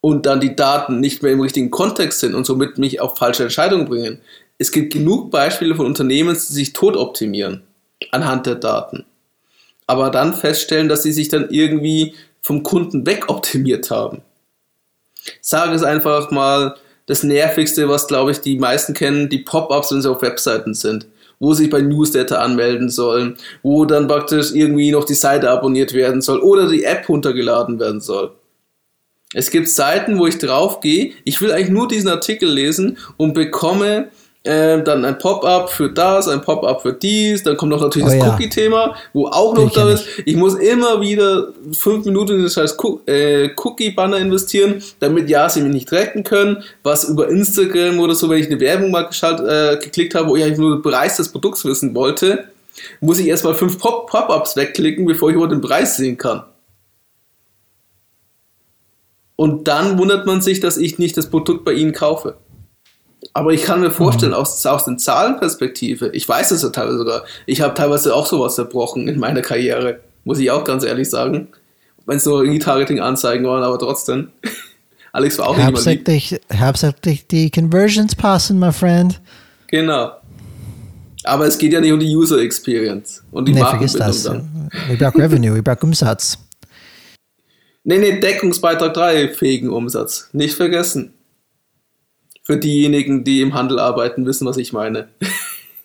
und dann die Daten nicht mehr im richtigen Kontext sind und somit mich auf falsche Entscheidungen bringen, es gibt genug Beispiele von Unternehmen, die sich tot optimieren anhand der Daten. Aber dann feststellen, dass sie sich dann irgendwie vom Kunden wegoptimiert haben. Sage es einfach mal, das Nervigste, was glaube ich die meisten kennen, die Pop-ups, wenn sie auf Webseiten sind, wo sie sich bei Newsletter anmelden sollen, wo dann praktisch irgendwie noch die Seite abonniert werden soll oder die App runtergeladen werden soll. Es gibt Seiten, wo ich drauf gehe, ich will eigentlich nur diesen Artikel lesen und bekomme äh, dann ein Pop-up für das, ein Pop-up für dies, dann kommt noch natürlich oh, das ja. Cookie-Thema, wo auch noch da ist. Ich. ich muss immer wieder fünf Minuten in das scheiß äh, Cookie-Banner investieren, damit ja sie mich nicht tracken können. Was über Instagram oder so, wenn ich eine Werbung mal geschalt, äh, geklickt habe, wo ich eigentlich nur den Preis des Produkts wissen wollte, muss ich erstmal fünf Pop-ups wegklicken, bevor ich überhaupt den Preis sehen kann. Und dann wundert man sich, dass ich nicht das Produkt bei ihnen kaufe. Aber ich kann mir vorstellen, mhm. aus, aus den Zahlenperspektive, ich weiß es ja teilweise sogar, ich habe teilweise auch sowas zerbrochen in meiner Karriere, muss ich auch ganz ehrlich sagen. Wenn es nur Retargeting-Anzeigen waren, aber trotzdem. Alex war auch hauptsächlich, hauptsächlich die Conversions passen, my friend. Genau. Aber es geht ja nicht um die User Experience und die nee, vergiss das. Dann. Ich brauche Revenue, ich brauche Umsatz. Nee, nee, Deckungsbeitrag 3 fähigen Umsatz. Nicht vergessen. Für diejenigen, die im Handel arbeiten, wissen, was ich meine.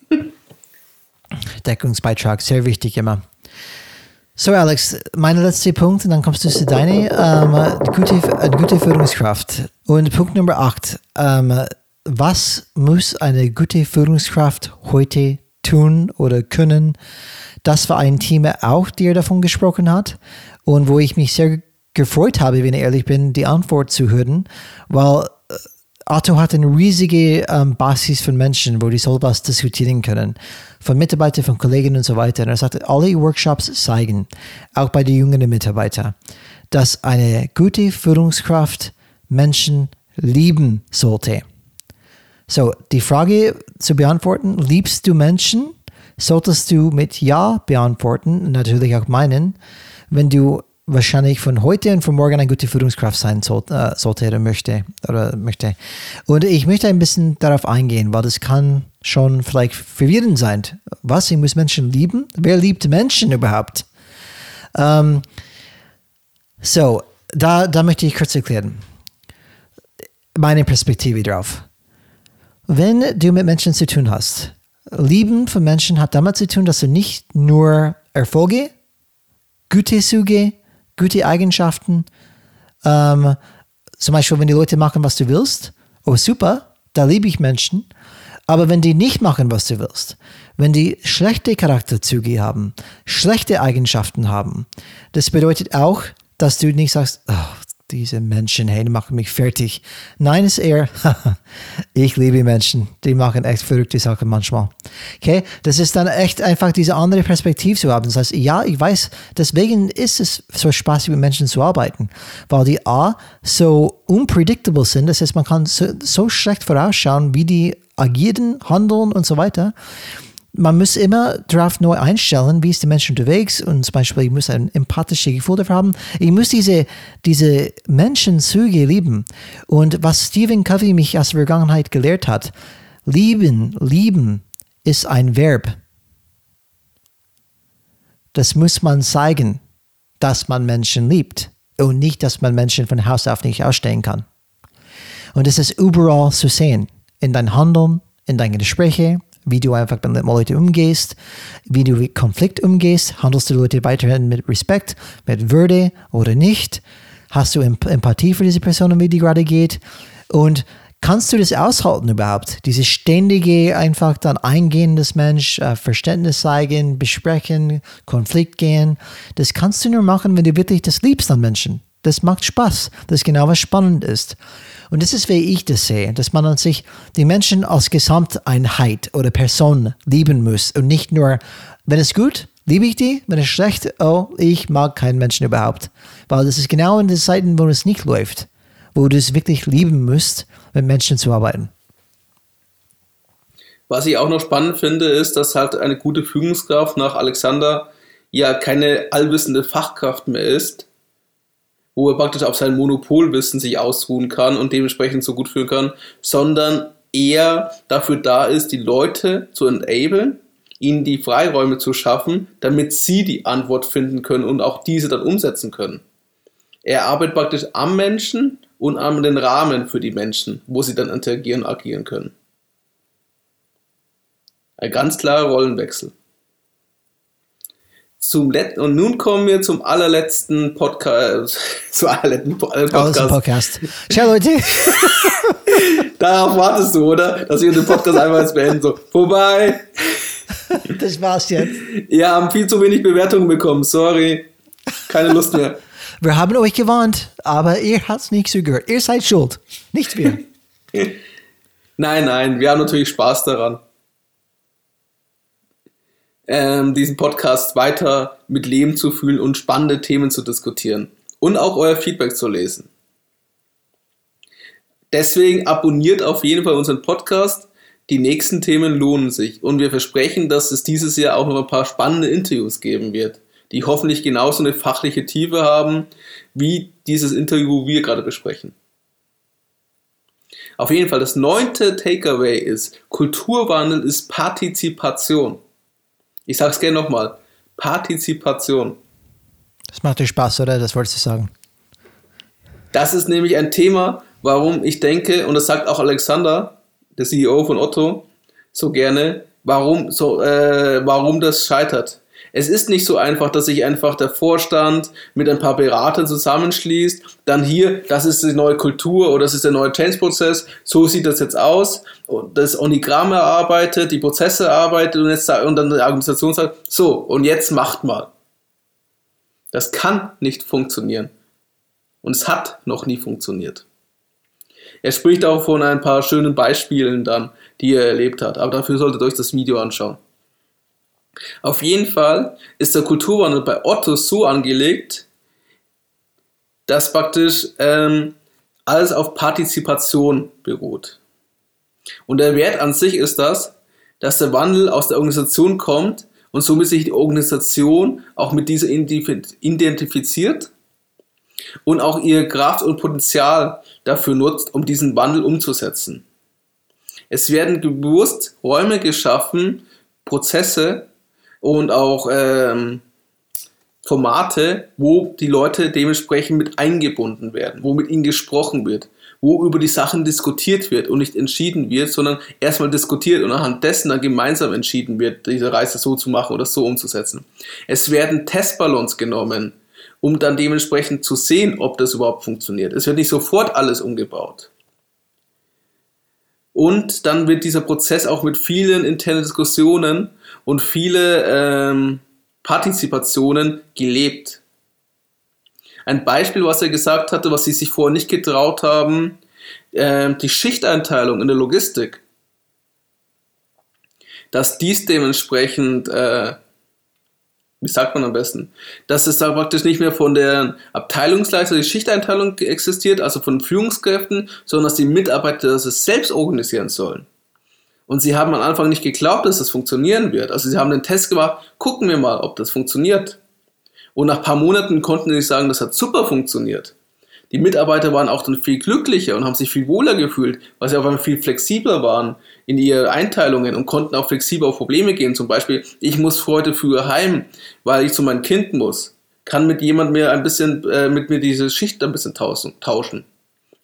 Deckungsbeitrag, sehr wichtig immer. So, Alex, mein letzter Punkt, und dann kommst du zu deiner ähm, gute, gute Führungskraft. Und Punkt Nummer 8. Ähm, was muss eine gute Führungskraft heute tun oder können? Das war ein Thema auch, der davon gesprochen hat und wo ich mich sehr gefreut habe, wenn ich ehrlich bin, die Antwort zu hören, weil Otto hat eine riesige ähm, Basis von Menschen, wo die sowas diskutieren können. Von Mitarbeitern, von Kollegen und so weiter. Und er sagte, alle Workshops zeigen, auch bei den jüngeren Mitarbeitern, dass eine gute Führungskraft Menschen lieben sollte. So, die Frage zu beantworten, liebst du Menschen? Solltest du mit Ja beantworten, natürlich auch meinen. Wenn du wahrscheinlich von heute und von morgen eine gute Führungskraft sein soll, äh, sollte oder möchte, oder möchte. Und ich möchte ein bisschen darauf eingehen, weil das kann schon vielleicht verwirrend sein. Was? Ich muss Menschen lieben? Wer liebt Menschen überhaupt? Ähm, so, da, da möchte ich kurz erklären. Meine Perspektive drauf. Wenn du mit Menschen zu tun hast, Lieben von Menschen hat damit zu tun, dass du nicht nur Erfolge, gute Züge, gute Eigenschaften. Ähm, zum Beispiel, wenn die Leute machen, was du willst, oh super, da liebe ich Menschen. Aber wenn die nicht machen, was du willst, wenn die schlechte Charakterzüge haben, schlechte Eigenschaften haben, das bedeutet auch, dass du nicht sagst, oh, diese Menschen, hey, die machen mich fertig. Nein, ist eher, ich liebe Menschen, die machen echt verrückte Sachen manchmal. Okay, das ist dann echt einfach diese andere Perspektive zu haben. Das heißt, ja, ich weiß, deswegen ist es so spaßig mit Menschen zu arbeiten, weil die A so unpredictable sind, das heißt, man kann so, so schlecht vorausschauen, wie die agieren, handeln und so weiter man muss immer darauf neu einstellen, wie ist der Mensch unterwegs und zum Beispiel, ich muss ein empathisches Gefühl dafür haben. Ich muss diese, diese Menschenzüge lieben. Und was Stephen Covey mich aus der Vergangenheit gelehrt hat, lieben, lieben ist ein Verb. Das muss man zeigen, dass man Menschen liebt und nicht, dass man Menschen von Haus auf nicht ausstehen kann. Und es ist überall zu sehen, in dein Handeln, in deinen Gesprächen, wie du einfach mit Leuten umgehst, wie du mit Konflikt umgehst, handelst du Leute weiterhin mit Respekt, mit Würde oder nicht, hast du Empathie für diese Person, wie die gerade geht und kannst du das aushalten überhaupt? Dieses ständige einfach dann eingehen des Mensch, äh, Verständnis zeigen, besprechen, Konflikt gehen, das kannst du nur machen, wenn du wirklich das liebst an Menschen. Das macht Spaß. Das ist genau was spannend ist. Und das ist, wie ich das sehe, dass man an sich die Menschen als Gesamteinheit oder Person lieben muss und nicht nur, wenn es gut, liebe ich die, wenn es schlecht, oh, ich mag keinen Menschen überhaupt. Weil das ist genau in den Zeiten, wo es nicht läuft, wo du es wirklich lieben musst, mit Menschen zu arbeiten. Was ich auch noch spannend finde, ist, dass halt eine gute Führungskraft nach Alexander ja keine allwissende Fachkraft mehr ist, wo er praktisch auf sein Monopolwissen sich ausruhen kann und dementsprechend so gut führen kann, sondern eher dafür da ist, die Leute zu enablen, ihnen die Freiräume zu schaffen, damit sie die Antwort finden können und auch diese dann umsetzen können. Er arbeitet praktisch am Menschen und an den Rahmen für die Menschen, wo sie dann interagieren und agieren können. Ein ganz klarer Rollenwechsel. Zum letzten und nun kommen wir zum allerletzten Podcast. Zum allerletzten Podcast. Alles Podcast. Ciao Leute. Darauf wartest du, oder? Dass wir den Podcast einfach jetzt beenden. So, vorbei. Das war's jetzt. Ihr habt viel zu wenig Bewertungen bekommen. Sorry. Keine Lust mehr. Wir haben euch gewarnt, aber ihr habt's nicht so gehört. Ihr seid schuld. Nicht wir. nein, nein, wir haben natürlich Spaß daran ähm, diesen Podcast weiter mit Leben zu fühlen und spannende Themen zu diskutieren und auch euer Feedback zu lesen. Deswegen abonniert auf jeden Fall unseren Podcast. Die nächsten Themen lohnen sich und wir versprechen, dass es dieses Jahr auch noch ein paar spannende Interviews geben wird, die hoffentlich genauso eine fachliche Tiefe haben wie dieses Interview, wir gerade besprechen. Auf jeden Fall, das neunte Takeaway ist, Kulturwandel ist Partizipation. Ich sag's gerne nochmal. Partizipation. Das macht dir Spaß, oder? Das wolltest du sagen. Das ist nämlich ein Thema, warum ich denke, und das sagt auch Alexander, der CEO von Otto, so gerne, warum, so, äh, warum das scheitert. Es ist nicht so einfach, dass sich einfach der Vorstand mit ein paar Beratern zusammenschließt, dann hier, das ist die neue Kultur oder das ist der neue Change-Prozess, so sieht das jetzt aus, das Onigramm erarbeitet, die Prozesse erarbeitet und, jetzt, und dann die Argumentation sagt, so, und jetzt macht mal. Das kann nicht funktionieren. Und es hat noch nie funktioniert. Er spricht auch von ein paar schönen Beispielen dann, die er erlebt hat, aber dafür solltet ihr euch das Video anschauen. Auf jeden Fall ist der Kulturwandel bei Otto so angelegt, dass praktisch ähm, alles auf Partizipation beruht. Und der Wert an sich ist das, dass der Wandel aus der Organisation kommt und somit sich die Organisation auch mit dieser identifiziert und auch ihr Kraft und Potenzial dafür nutzt, um diesen Wandel umzusetzen. Es werden bewusst Räume geschaffen, Prozesse, und auch ähm, Formate, wo die Leute dementsprechend mit eingebunden werden, wo mit ihnen gesprochen wird, wo über die Sachen diskutiert wird und nicht entschieden wird, sondern erstmal diskutiert und anhand dessen dann gemeinsam entschieden wird, diese Reise so zu machen oder so umzusetzen. Es werden Testballons genommen, um dann dementsprechend zu sehen, ob das überhaupt funktioniert. Es wird nicht sofort alles umgebaut. Und dann wird dieser Prozess auch mit vielen internen Diskussionen und viele ähm, Partizipationen gelebt. Ein Beispiel, was er gesagt hatte, was sie sich vorher nicht getraut haben, äh, die Schichteinteilung in der Logistik. Dass dies dementsprechend äh, wie sagt man am besten, dass es da praktisch nicht mehr von der Abteilungsleiter die Schichteinteilung existiert, also von Führungskräften, sondern dass die Mitarbeiter das selbst organisieren sollen. Und sie haben am Anfang nicht geglaubt, dass das funktionieren wird. Also sie haben den Test gemacht, gucken wir mal, ob das funktioniert. Und nach ein paar Monaten konnten sie sagen, das hat super funktioniert. Die Mitarbeiter waren auch dann viel glücklicher und haben sich viel wohler gefühlt, weil sie auf einmal viel flexibler waren in ihren Einteilungen und konnten auch flexibel auf Probleme gehen. Zum Beispiel, ich muss heute früher heim, weil ich zu meinem Kind muss. Kann mit jemand mehr ein bisschen, äh, mit mir diese Schicht ein bisschen tauschen.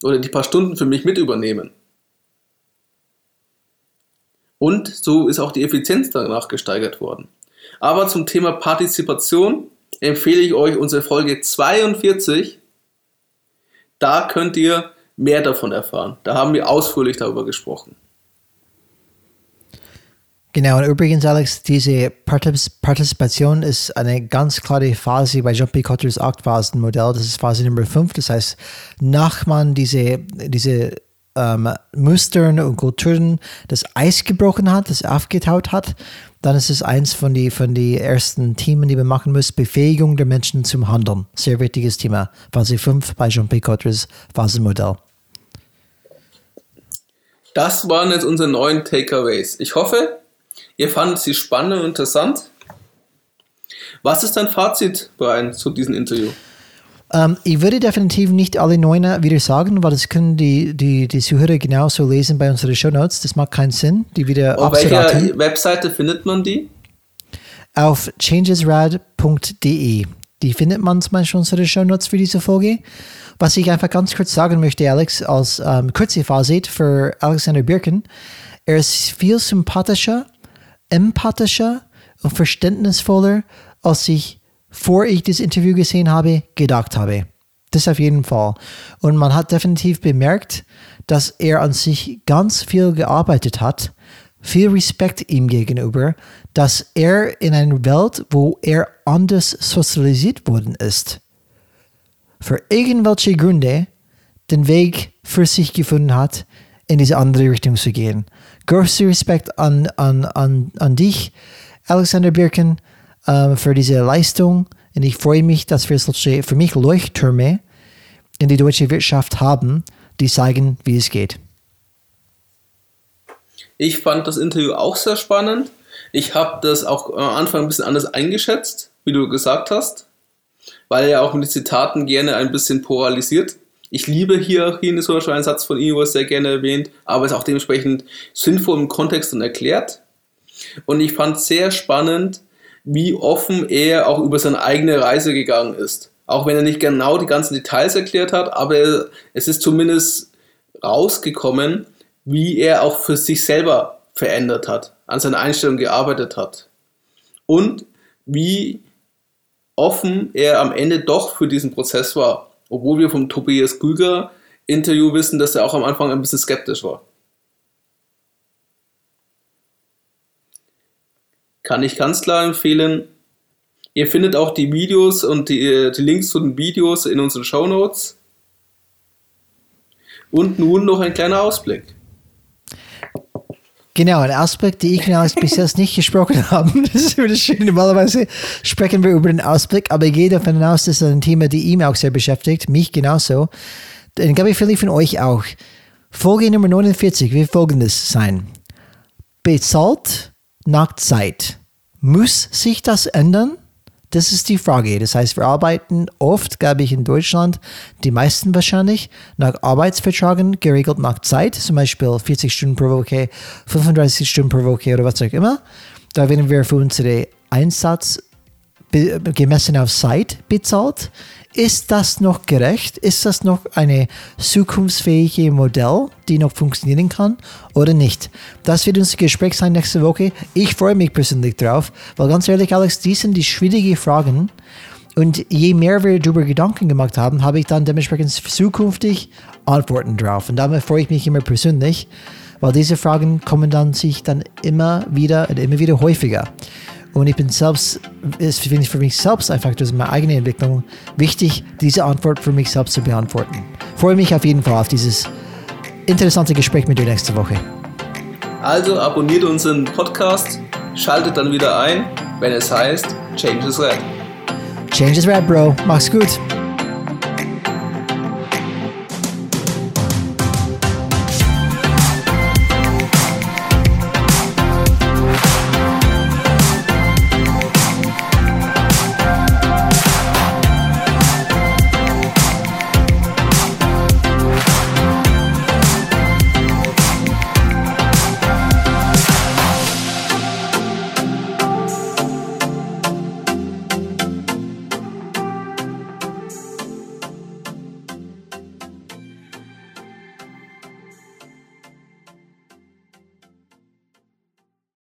Oder die paar Stunden für mich mit übernehmen. Und so ist auch die Effizienz danach gesteigert worden. Aber zum Thema Partizipation empfehle ich euch unsere Folge 42 da könnt ihr mehr davon erfahren. Da haben wir ausführlich darüber gesprochen. Genau, und übrigens, Alex, diese Partizipation ist eine ganz klare Phase bei Jumpy Cotters Acht-Phasen-Modell. Das ist Phase Nummer 5. Das heißt, nach man diese, diese ähm, Mustern und Kulturen das Eis gebrochen hat, das aufgetaut hat, dann ist es eins von den von die ersten Themen, die wir machen müssen, Befähigung der Menschen zum Handeln. Sehr wichtiges Thema. Phase 5 bei Jean Picoters Phasenmodell. Das waren jetzt unsere neuen Takeaways. Ich hoffe, ihr fandet sie spannend und interessant. Was ist dein Fazit, Brian, zu diesem Interview? Ähm, ich würde definitiv nicht alle neun wieder sagen, weil das können die, die, die Zuhörer genauso lesen bei unseren Show Notes. Das macht keinen Sinn, die wieder Auf welcher Webseite findet man die? Auf changesrad.de. Die findet man zum Beispiel unsere Show Notes für diese Folge. Was ich einfach ganz kurz sagen möchte, Alex, als ähm, kurze Fazit für Alexander Birken. Er ist viel sympathischer, empathischer und verständnisvoller als ich, vor ich das Interview gesehen habe, gedacht habe. Das auf jeden Fall. Und man hat definitiv bemerkt, dass er an sich ganz viel gearbeitet hat, viel Respekt ihm gegenüber, dass er in einer Welt, wo er anders sozialisiert worden ist, für irgendwelche Gründe den Weg für sich gefunden hat, in diese andere Richtung zu gehen. Größter Respekt an, an, an, an dich, Alexander Birken, äh, für diese Leistung. Und ich freue mich, dass wir solche, für mich Leuchttürme in die deutsche Wirtschaft haben, die zeigen, wie es geht. Ich fand das Interview auch sehr spannend. Ich habe das auch am Anfang ein bisschen anders eingeschätzt, wie du gesagt hast, weil er auch mit Zitaten gerne ein bisschen polarisiert. Ich liebe Hierarchien, ist zum Beispiel ein Satz von ihm, was sehr gerne erwähnt, aber ist auch dementsprechend sinnvoll im Kontext und erklärt. Und ich fand sehr spannend, wie offen er auch über seine eigene Reise gegangen ist. Auch wenn er nicht genau die ganzen Details erklärt hat, aber es ist zumindest rausgekommen, wie er auch für sich selber verändert hat, an seiner Einstellung gearbeitet hat. Und wie offen er am Ende doch für diesen Prozess war, obwohl wir vom Tobias Güger Interview wissen, dass er auch am Anfang ein bisschen skeptisch war. Kann ich ganz klar empfehlen, Ihr findet auch die Videos und die, die Links zu den Videos in unseren Show Notes. Und nun noch ein kleiner Ausblick. Genau, ein Ausblick, den ich Alex bis jetzt nicht gesprochen haben. Das ist das Schöne. Normalerweise sprechen wir über den Ausblick, aber ich gehe davon aus, dass das ein Thema, die ihn auch sehr beschäftigt, mich genauso. Dann glaube ich, viele von euch auch. Folge Nummer 49 wird folgendes sein. Bezahlt nach Zeit. Muss sich das ändern? Das ist die Frage. Das heißt, wir arbeiten oft, glaube ich, in Deutschland, die meisten wahrscheinlich, nach Arbeitsverträgen geregelt nach Zeit, zum Beispiel 40 Stunden pro Woche, 35 Stunden pro Woche oder was auch immer. Da werden wir für unsere Einsatz gemessen auf Zeit bezahlt. Ist das noch gerecht? Ist das noch eine zukunftsfähige Modell, die noch funktionieren kann oder nicht? Das wird unser Gespräch sein nächste Woche. Ich freue mich persönlich drauf, weil ganz ehrlich, Alex, die sind die schwierigen Fragen. Und je mehr wir darüber Gedanken gemacht haben, habe ich dann dementsprechend zukünftig Antworten drauf. Und damit freue ich mich immer persönlich, weil diese Fragen kommen dann sich dann immer wieder und immer wieder häufiger. Und ich bin selbst, es finde ich für mich selbst einfach durch meine eigene Entwicklung wichtig, diese Antwort für mich selbst zu beantworten. Freue mich auf jeden Fall auf dieses interessante Gespräch mit dir nächste Woche. Also abonniert unseren Podcast, schaltet dann wieder ein, wenn es heißt Change is Red. Change is Red, Bro. Mach's gut.